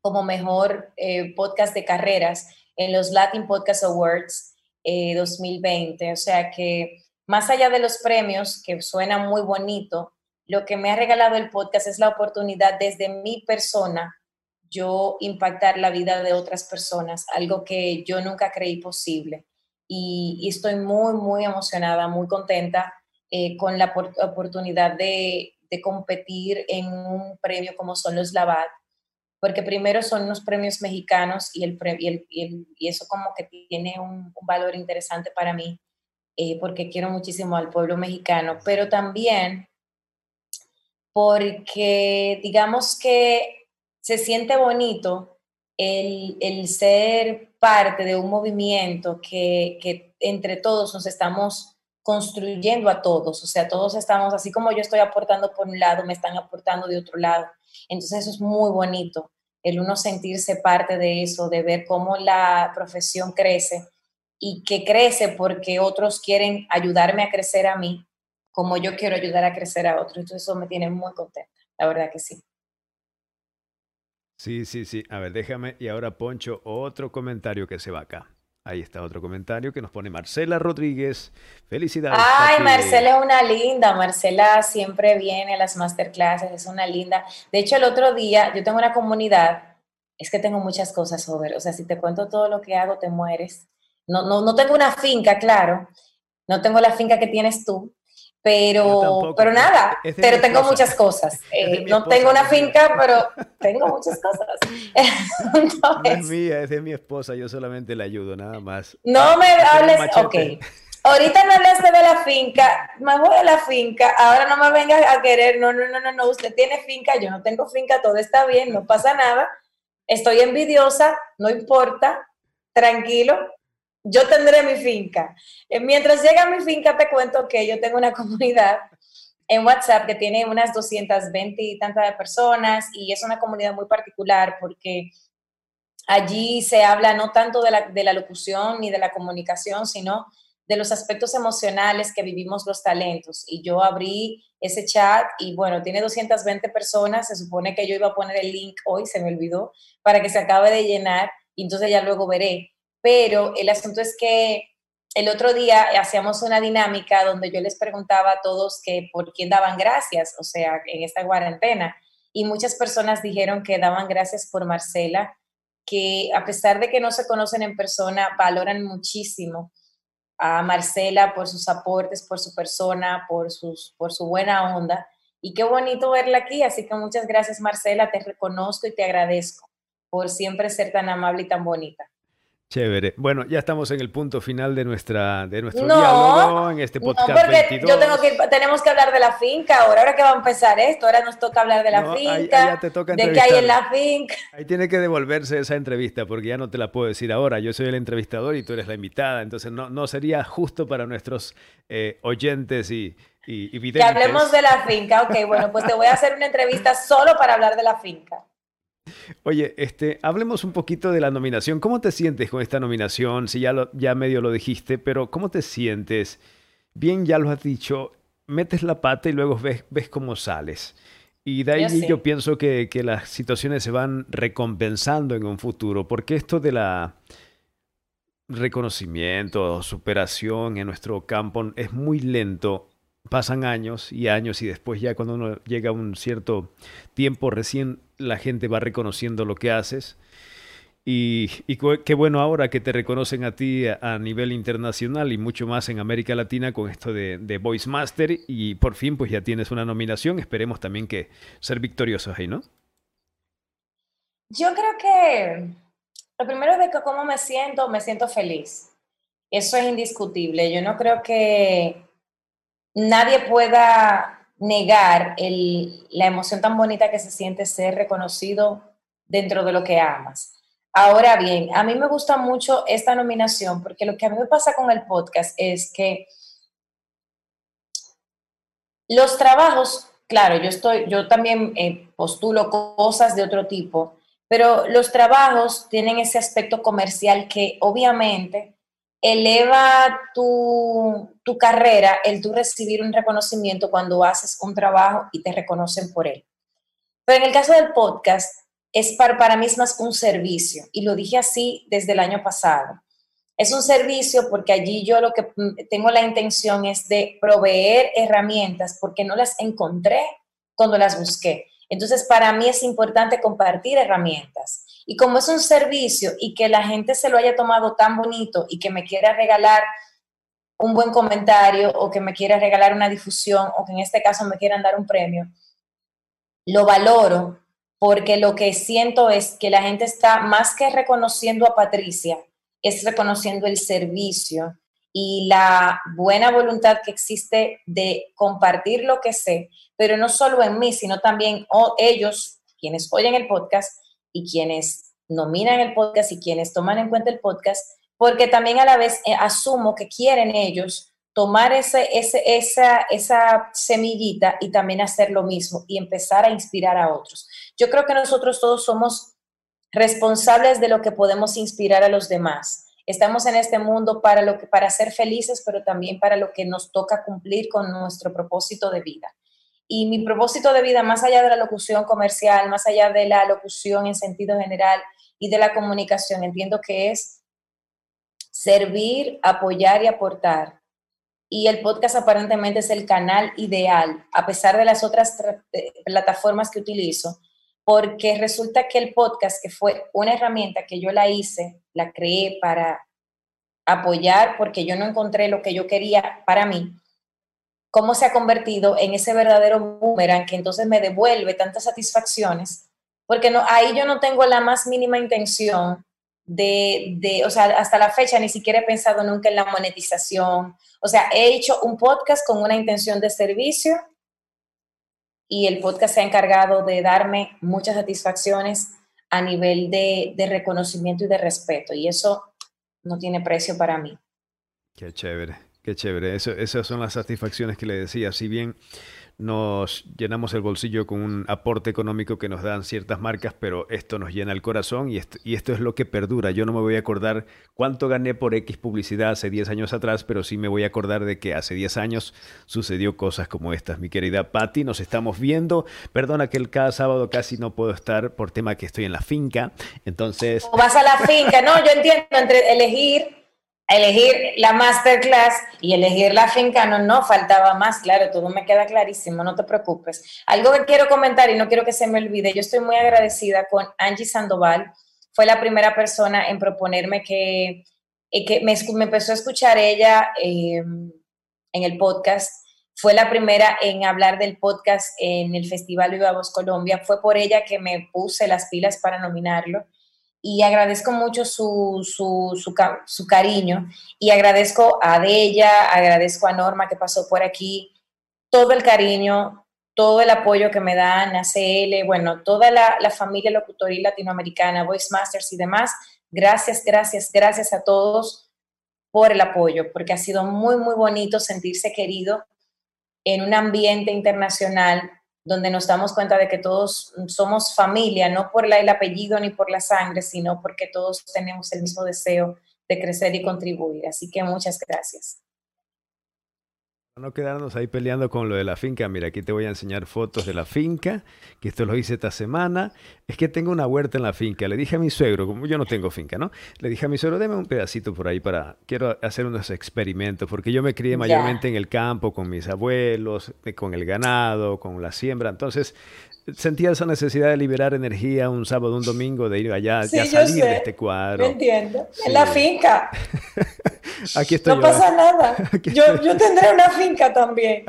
como mejor eh, podcast de carreras en los Latin Podcast Awards 2020. Eh, o sea que más allá de los premios, que suena muy bonito, lo que me ha regalado el podcast es la oportunidad desde mi persona, yo impactar la vida de otras personas, algo que yo nunca creí posible. Y, estoy muy, muy emocionada, muy contenta eh, con la oportunidad de, competir en un premio como son los Labat, porque primero son unos premios mexicanos y, el, y, eso como que tiene un, valor interesante para mí, eh, porque quiero muchísimo al pueblo mexicano, pero también porque digamos que se siente bonito el, ser parte de un movimiento que, que entre todos nos estamos construyendo a todos, o sea, todos estamos, así como yo estoy aportando por un lado, me están aportando de otro lado. Entonces eso es muy bonito, el uno sentirse parte de eso, de ver cómo la profesión crece y que crece porque otros quieren ayudarme a crecer a mí, como yo quiero ayudar a crecer a otros. Entonces eso me tiene muy contenta, la verdad que sí. Sí, sí, sí. A ver, déjame. Y ahora, Poncho, otro comentario que se va acá. Ahí está otro comentario que nos pone Marcela Rodríguez. Felicidades. Ay, Marcela es una linda. Marcela siempre viene a las masterclasses, es una linda. De hecho, el otro día yo tengo una comunidad, es que tengo muchas cosas sobre, o sea, si te cuento todo lo que hago, te mueres. No, no, no tengo una finca, claro. No tengo la finca que tienes tú, pero, pero nada, pero tengo muchas cosas. Eh, no tengo una finca, pero tengo muchas cosas. no es mía, es de mi esposa, yo solamente le ayudo, nada más. No me hables, ok. Ahorita me hablaste de la finca, me voy a la finca, ahora no me vengas a querer, no, no, no, no, no, usted tiene finca, yo no tengo finca, todo está bien, no pasa nada, estoy envidiosa, no importa, tranquilo, yo tendré mi finca. Eh, mientras llega mi finca, te cuento que yo tengo una comunidad en WhatsApp que tiene unas 220 y tantas personas y es una comunidad muy particular porque allí se habla no tanto de la, de la locución ni de la comunicación, sino de los aspectos emocionales que vivimos los talentos. Y yo abrí ese chat y bueno, tiene 220 personas, se supone que yo iba a poner el link hoy, se me olvidó, para que se acabe de llenar y entonces ya luego veré pero el asunto es que el otro día hacíamos una dinámica donde yo les preguntaba a todos que por quién daban gracias, o sea, en esta cuarentena. Y muchas personas dijeron que daban gracias por Marcela, que a pesar de que no se conocen en persona, valoran muchísimo a Marcela por sus aportes, por su persona, por, sus, por su buena onda. Y qué bonito verla aquí, así que muchas gracias Marcela, te reconozco y te agradezco por siempre ser tan amable y tan bonita. Chévere. Bueno, ya estamos en el punto final de nuestra de nuestro diálogo en este podcast. No, porque yo tengo que tenemos que hablar de la finca ahora. Ahora que va a empezar esto, ahora nos toca hablar de la finca, de qué hay en la finca. Ahí tiene que devolverse esa entrevista porque ya no te la puedo decir ahora. Yo soy el entrevistador y tú eres la invitada, entonces no, no sería justo para nuestros eh, oyentes y, y, y Que hablemos de la finca. Ok, bueno, pues te voy a hacer una entrevista solo para hablar de la finca. Oye, este, hablemos un poquito de la nominación. ¿Cómo te sientes con esta nominación? Si ya, lo, ya medio lo dijiste, pero ¿cómo te sientes? Bien, ya lo has dicho, metes la pata y luego ves, ves cómo sales. Y de ahí yo, pienso que, que, las situaciones se van recompensando en un futuro, porque esto de la reconocimiento, superación en nuestro campo es muy lento pasan años y años y después ya cuando uno llega a un cierto tiempo recién la gente va reconociendo lo que haces. Y, qué bueno ahora que te reconocen a ti a, nivel internacional y mucho más en América Latina con esto de, Voice Master y por fin pues ya tienes una nominación. Esperemos también que ser victoriosos ahí, ¿no? Yo creo que lo primero de que cómo me siento, me siento feliz. Eso es indiscutible. Yo no creo que nadie pueda negar la emoción tan bonita que se siente ser reconocido dentro de lo que amas. Ahora bien, a mí me gusta mucho esta nominación porque lo que a mí me pasa con el podcast es que los trabajos, claro, yo estoy, yo también eh, postulo cosas de otro tipo, pero los trabajos tienen ese aspecto comercial que obviamente eleva tu, tu, carrera el tú recibir un reconocimiento cuando haces un trabajo y te reconocen por él. Pero en el caso del podcast, es para, para mí es más un servicio, y lo dije así desde el año pasado. Es un servicio porque allí yo lo que tengo la intención es de proveer herramientas porque no las encontré cuando las busqué. Entonces, para mí es importante compartir herramientas. Y como es un servicio y que la gente se lo haya tomado tan bonito y que me quiera regalar un buen comentario o que me quiera regalar una difusión o que en este caso me quieran dar un premio, lo valoro porque lo que siento es que la gente está más que reconociendo a Patricia, es reconociendo el servicio y la buena voluntad que existe de compartir lo que sé, pero no solo en mí, sino también ellos, quienes oyen el podcast y quienes nominan el podcast y quienes toman en cuenta el podcast, porque también a la vez eh, asumo que quieren ellos tomar ese, ese, esa, esa semillita y también hacer lo mismo y empezar a inspirar a otros. Yo creo que nosotros todos somos responsables de lo que podemos inspirar a los demás. Estamos en este mundo para, lo que, para ser felices, pero también para lo que nos toca cumplir con nuestro propósito de vida. Y mi propósito de vida, más allá de la locución comercial, más allá de la locución en sentido general y de la comunicación, entiendo que es servir, apoyar y aportar. Y el podcast aparentemente es el canal ideal, a pesar de las otras eh, plataformas que utilizo, porque resulta que el podcast, que fue una herramienta que yo la hice, la creé para apoyar, porque yo no encontré lo que yo quería para mí, cómo se ha convertido en ese verdadero boomerang que entonces me devuelve tantas satisfacciones, porque no, ahí yo no tengo la más mínima intención de, de, o sea, hasta la fecha ni siquiera he pensado nunca en la monetización. O sea, he hecho un podcast con una intención de servicio y el podcast se ha encargado de darme muchas satisfacciones a nivel de, reconocimiento y de respeto. Y eso no tiene precio para mí. Qué chévere, qué chévere. Esas son las satisfacciones que le decía. Si bien nos llenamos el bolsillo con un aporte económico que nos dan ciertas marcas, pero esto nos llena el corazón y esto, es lo que perdura. Yo no me voy a acordar cuánto gané por X publicidad hace 10 años atrás, pero sí me voy a acordar de que hace 10 años sucedió cosas como estas. Mi querida Patti, nos estamos viendo. Perdona que el cada sábado casi no puedo estar por tema que estoy en la finca. Entonces... vas a la finca, no, yo entiendo entre elegir elegir la masterclass y elegir la finca, no, faltaba más, claro, todo me queda clarísimo, no te preocupes. Algo que quiero comentar y no quiero que se me olvide, yo estoy muy agradecida con Angie Sandoval, fue la primera persona en proponerme que, eh, que me, empezó a escuchar ella em, en el podcast, fue la primera en hablar del podcast en el Festival Viva Voz Colombia, fue por ella que me puse las pilas para nominarlo y agradezco mucho su, su, cariño y agradezco a Bella, agradezco a Norma que pasó por aquí, todo el cariño, todo el apoyo que me dan, a CL, bueno, toda la, la familia locutoril latinoamericana, Voice Masters y demás. Gracias, gracias, gracias a todos por el apoyo, porque ha sido muy, muy bonito sentirse querido en un ambiente internacional donde nos damos cuenta de que todos somos familia, no por el apellido ni por la sangre, sino porque todos tenemos el mismo deseo de crecer y contribuir. Así que muchas gracias no quedarnos ahí peleando con lo de la finca, mira, aquí te voy a enseñar fotos de la finca, que esto lo hice esta semana. Es que tengo una huerta en la finca. Le dije a mi suegro, como yo no tengo finca, ¿no? Le dije a mi suegro, deme un pedacito por ahí para, quiero hacer unos experimentos, porque yo me crié mayormente en el campo con mis abuelos, eh, con el ganado, con la siembra. Entonces, sentía esa necesidad de liberar energía un sábado, un domingo, de ir allá, ya salir de este cuadro. Me entiendo. En la finca. Aquí estoy. No pasa nada. Yo, yo tendré una finca también.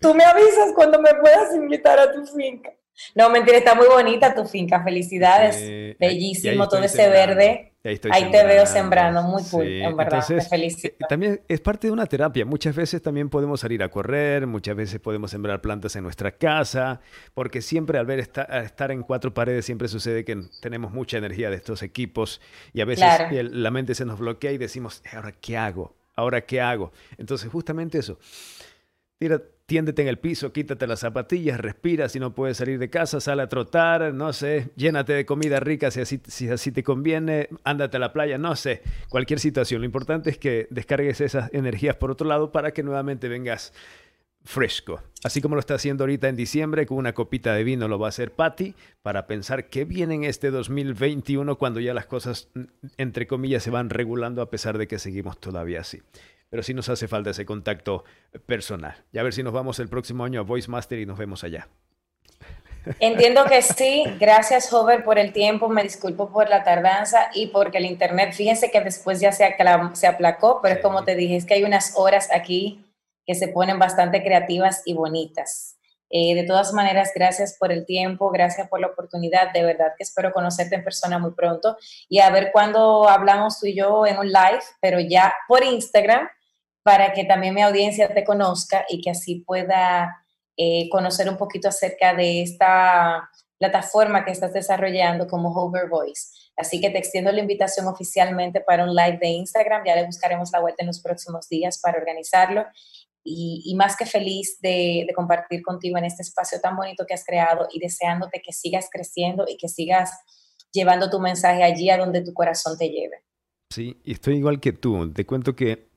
Tú me avisas cuando me puedas invitar a tu finca. No, mentira, está muy bonita tu finca. Felicidades. Bellísimo todo ese verde. Ahí, te veo sembrando, muy cool, en verdad. te felicito. Eh, también es parte de una terapia. Muchas veces también podemos salir a correr, muchas veces podemos sembrar plantas en nuestra casa, porque siempre al ver estar en cuatro paredes siempre sucede que tenemos mucha energía de estos equipos y a veces la mente se nos bloquea y decimos, ¿ahora qué hago? ¿Ahora qué hago? Entonces justamente eso. Tira, tiéndete en el piso, quítate las zapatillas, respira, si no puedes salir de casa, sale a trotar, no sé, llénate de comida rica si así, si así te conviene, ándate a la playa, no sé, cualquier situación. Lo importante es que descargues esas energías por otro lado para que nuevamente vengas fresco. Así como lo está haciendo ahorita en diciembre con una copita de vino lo va a hacer Patty para pensar qué viene en este 2021 cuando ya las cosas entre comillas se van regulando a pesar de que seguimos todavía así pero sí nos hace falta ese contacto personal. Y a ver si nos vamos el próximo año a Voice Master y nos vemos allá. Entiendo que sí. Gracias, Hover, por el tiempo. Me disculpo por la tardanza y porque el Internet, fíjense que después ya se, se aplacó, pero es como te dije, es que hay unas horas aquí que se ponen bastante creativas y bonitas. Eh, de todas maneras, gracias por el tiempo, gracias por la oportunidad. De verdad que espero conocerte en persona muy pronto y a ver cuándo hablamos tú y yo en un live, pero ya por Instagram para que también mi audiencia te conozca y que así pueda eh, conocer un poquito acerca de esta plataforma que estás desarrollando como Hover Voice. Así que te extiendo la invitación oficialmente para un live de Instagram. Ya le buscaremos la vuelta en los próximos días para organizarlo. Y, más que feliz de, de, compartir contigo en este espacio tan bonito que has creado y deseándote que sigas creciendo y que sigas llevando tu mensaje allí a donde tu corazón te lleve. Sí, estoy igual que tú. Te cuento que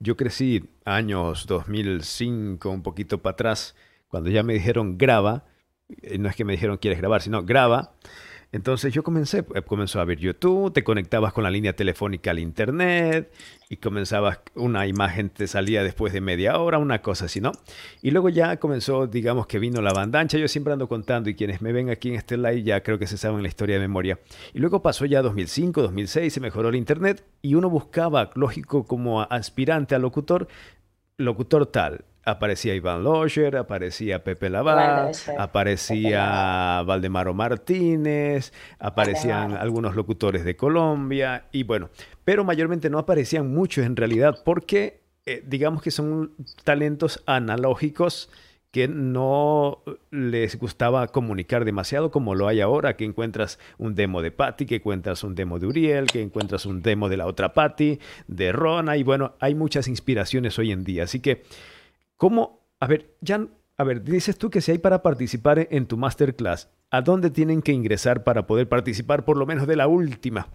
yo crecí años 2005, un poquito para atrás, cuando ya me dijeron graba, eh, no es que me dijeron quieres grabar, sino graba. Entonces yo comencé, eh, comenzó a ver YouTube, te conectabas con la línea telefónica al internet y comenzabas, una imagen te salía después de media hora, una cosa así, ¿no? Y luego ya comenzó, digamos que vino la bandancha, yo siempre ando contando y quienes me ven aquí en este live ya creo que se saben la historia de memoria. Y luego pasó ya 2005, 2006, se mejoró el internet y uno buscaba, lógico, como aspirante a locutor, locutor tal, aparecía Iván Locher, aparecía Pepe Laval, aparecía Valdemaro Martínez, aparecían algunos locutores de Colombia y bueno, pero mayormente no aparecían muchos en realidad porque eh, digamos que son talentos analógicos que no les gustaba comunicar demasiado como lo hay ahora, que encuentras un demo de Patty, que encuentras un demo de Uriel, que encuentras un demo de la otra Patty, de Rona, y bueno, hay muchas inspiraciones hoy en día. Así que ¿Cómo? A ver, Jan, a ver, dices tú que si hay para participar en tu masterclass, ¿a dónde tienen que ingresar para poder participar por lo menos de la última?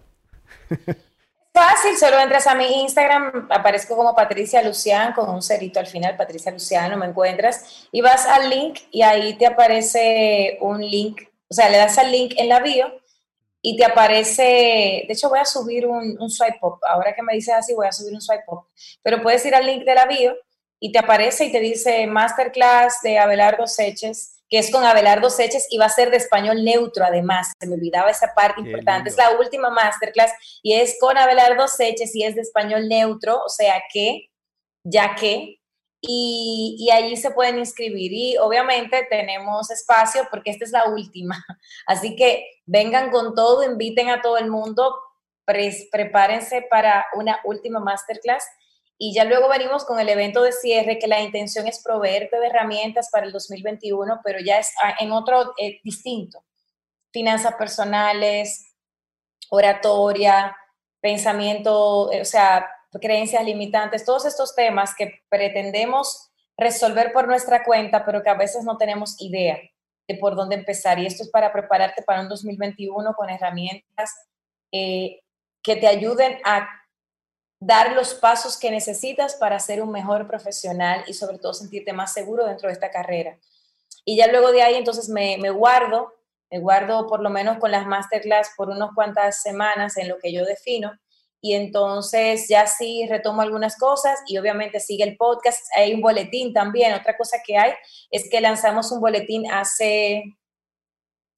Fácil, solo entras a mi Instagram, aparezco como Patricia Lucián con un cerito al final, Patricia Luciano, me encuentras y vas al link y ahí te aparece un link, o sea, le das al link en la bio y te aparece, de hecho voy a subir un, un swipe up, ahora que me dices así voy a subir un swipe up, pero puedes ir al link de la bio y te aparece y te dice Masterclass de Abelardo Seches, que es con Abelardo Seches y va a ser de español neutro además. Se me olvidaba esa parte importante. Es la última Masterclass y es con Abelardo Seches y es de español neutro, o sea que, ya que, y, y allí se pueden inscribir. Y obviamente tenemos espacio porque esta es la última. Así que vengan con todo, inviten a todo el mundo, prepárense para una última Masterclass y ya luego venimos con el evento de cierre, que la intención es proveerte de herramientas para el 2021, pero ya es ah, en otro eh, distinto. Finanzas personales, oratoria, pensamiento, eh, o sea, creencias limitantes, todos estos temas que pretendemos resolver por nuestra cuenta, pero que a veces no tenemos idea de por dónde empezar. Y esto es para prepararte para un 2021 con herramientas eh, que te ayuden a dar los pasos que necesitas para ser un mejor profesional y sobre todo sentirte más seguro dentro de esta carrera. Y ya luego de ahí entonces me, guardo, me guardo por lo menos con las masterclass por unas cuantas semanas en lo que yo defino. Y entonces ya sí retomo algunas cosas y obviamente sigue el podcast, hay un boletín también, otra cosa que hay es que lanzamos un boletín hace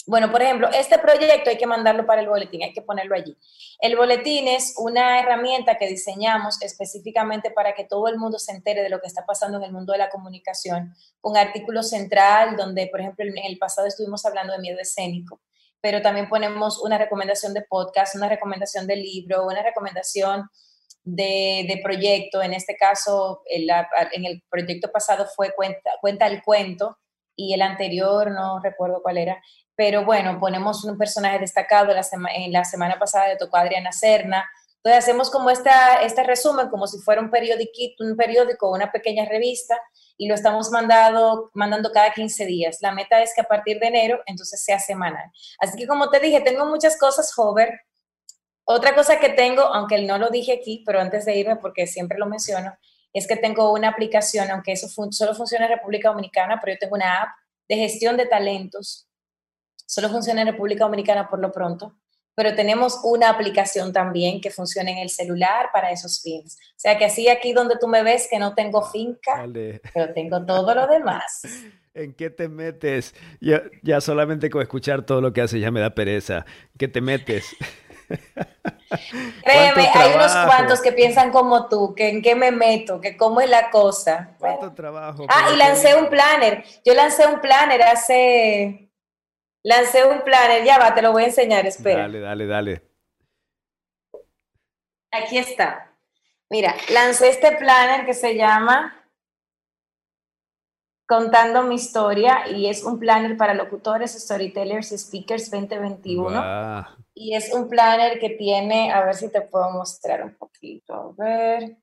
bueno, por ejemplo, este proyecto hay que mandarlo para el boletín, hay que ponerlo allí. El boletín es una herramienta que diseñamos específicamente para que todo el mundo se entere de lo que está pasando en el mundo de la comunicación. Un artículo central donde, por ejemplo, en el pasado estuvimos hablando de miedo escénico. pero también ponemos una recomendación de podcast, una recomendación de libro, una recomendación de, proyecto. En este caso, en el proyecto pasado fue Cuenta, cuenta el cuento y el anterior no recuerdo cuál era. Pero bueno, ponemos un personaje destacado. La en la semana pasada le tocó a Adriana Serna. Entonces hacemos como esta, este resumen, como si fuera un un periódico, una pequeña revista, y lo estamos mandando, mandando cada 15 días. La meta es que a partir de enero, entonces sea semanal. Así que como te dije, tengo muchas cosas, Hover. Otra cosa que tengo, aunque no lo dije aquí, pero antes de irme, porque siempre lo menciono, es que tengo una aplicación, aunque eso solo funciona en República Dominicana, pero yo tengo una app de gestión de talentos. Solo funciona en República Dominicana por lo pronto, pero tenemos una aplicación también que funciona en el celular para esos fines. O sea que así aquí donde tú me ves que no tengo finca, pero tengo todo lo demás. ¿En qué te metes? Ya, ya solamente con escuchar todo lo que haces ya me da pereza. ¿Qué te metes? Créeme, hay unos cuantos que piensan como tú, que en qué me meto, que cómo es la cosa. ¿Cuánto trabajo? Ah, y lancé un planner. Yo lancé un planner hace Lancé un planner, ya va, te lo voy a enseñar, espera. Dale, dale, dale. Aquí está. Mira, lancé este planner que se llama Contando mi historia y es un planner para locutores, storytellers y speakers 2021. Y es un planner que tiene, a ver si te puedo mostrar un poquito, a ver.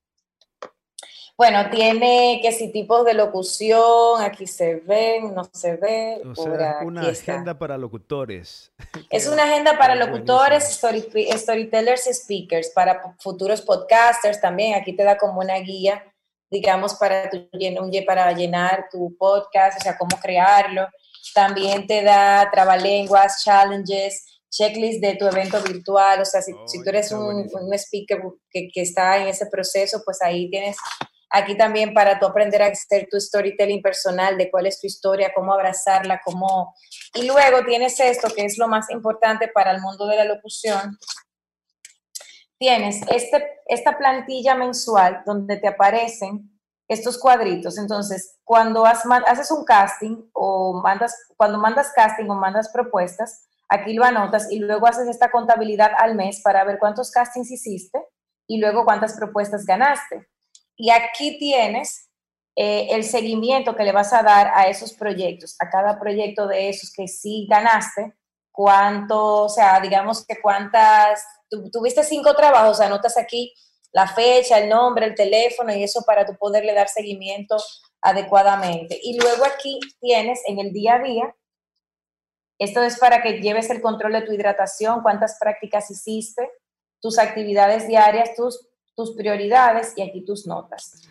Bueno, tiene que si tipos de locución, aquí se ven, no se ve. O sea, una agenda para locutores. Es una agenda para locutores, storytellers y speakers, para futuros podcasters también. Aquí te da como una guía, digamos, para, tu, para llenar tu podcast, o sea, cómo crearlo. También te da trabalenguas, challenges, checklist de tu evento virtual, o sea, si, si tú eres un, un, speaker que, que, está en ese proceso, pues ahí tienes Aquí también para tú aprender a hacer tu storytelling personal, de cuál es tu historia, cómo abrazarla, cómo... Y luego tienes esto, que es lo más importante para el mundo de la locución. Tienes este, esta plantilla mensual donde te aparecen estos cuadritos. Entonces, cuando haces un casting o mandas, cuando mandas casting o mandas propuestas, aquí lo anotas y luego haces esta contabilidad al mes para ver cuántos castings hiciste y luego cuántas propuestas ganaste. Y aquí tienes eh, el seguimiento que le vas a dar a esos proyectos, a cada proyecto de esos que sí ganaste, cuánto, o sea, digamos que cuántas, tuviste cinco trabajos, anotas aquí la fecha, el nombre, el teléfono y eso para tú poderle dar seguimiento adecuadamente. Y luego aquí tienes en el día a día, esto es para que lleves el control de tu hidratación, cuántas prácticas hiciste, tus actividades diarias, tus tus prioridades y aquí tus notas.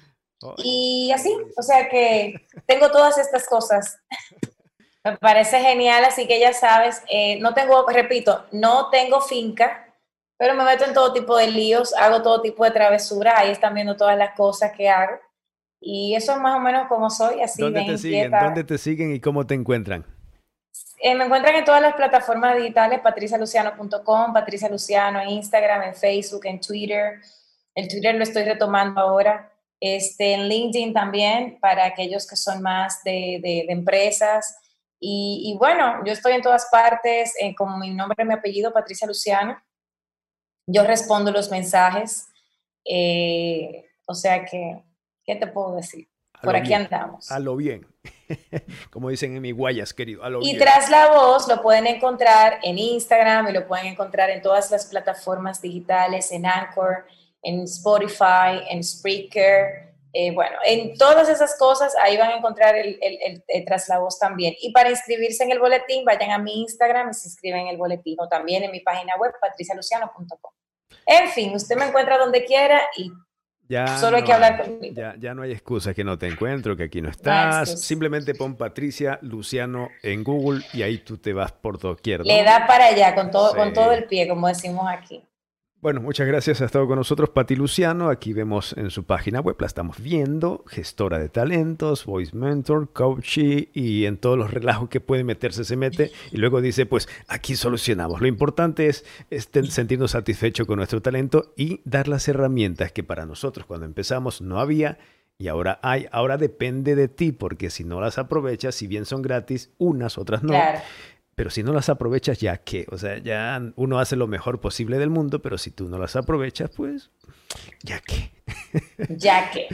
y así, o sea que tengo todas estas cosas. Me parece genial, así que ya sabes, eh, no tengo, repito, no tengo finca, pero me meto en todo tipo de líos, hago todo tipo de travesuras, ahí están viendo todas las cosas que hago. Y eso es más o menos como soy, así ¿Dónde te siguen? ¿Dónde te siguen y cómo te encuentran? Eh, me encuentran en todas las plataformas digitales, patricialuciano.com, Patricia Luciano en Instagram, en Facebook, en Twitter. El Twitter lo estoy retomando ahora. Este, en LinkedIn también, para aquellos que son más de, de, empresas. Y, bueno, yo estoy en todas partes, eh, como mi nombre y mi apellido, Patricia Luciano. Yo respondo los mensajes. Eh, o sea que, ¿qué te puedo decir? Por aquí andamos. A lo bien. Como dicen en mi guayas, querido. A lo y tras la voz lo pueden encontrar en Instagram y lo pueden encontrar en todas las plataformas digitales, en Anchor, en Spotify, en Spreaker, eh, bueno, en todas esas cosas ahí van a encontrar el, el, el, voz también. Y para inscribirse en el boletín, vayan a mi Instagram y se inscriben en el boletín o también en mi página web, patricialuciano.com. En fin, usted me encuentra donde quiera y ya solo hay que hablar conmigo. Ya, ya, no hay excusa que no te encuentro, que aquí no estás. Simplemente pon Patricia Luciano en Google y ahí tú te vas por doquier. ¿no? Le da para allá con todo, con todo el pie, como decimos aquí. Bueno, muchas gracias. Ha estado con nosotros Patti Luciano. Aquí vemos en su página web, la estamos viendo. Gestora de talentos, voice mentor, coachee y en todos los relajos que puede meterse se mete. Y luego dice, pues aquí solucionamos. Lo importante es, sentirnos satisfechos con nuestro talento y dar las herramientas que para nosotros cuando empezamos no había y ahora hay. Ahora depende de ti porque si no las aprovechas, si bien son gratis, unas, otras no. Pero si no las aprovechas, ya qué. O sea, ya uno hace lo mejor posible del mundo, pero si tú no las aprovechas, pues ya qué. Ya que.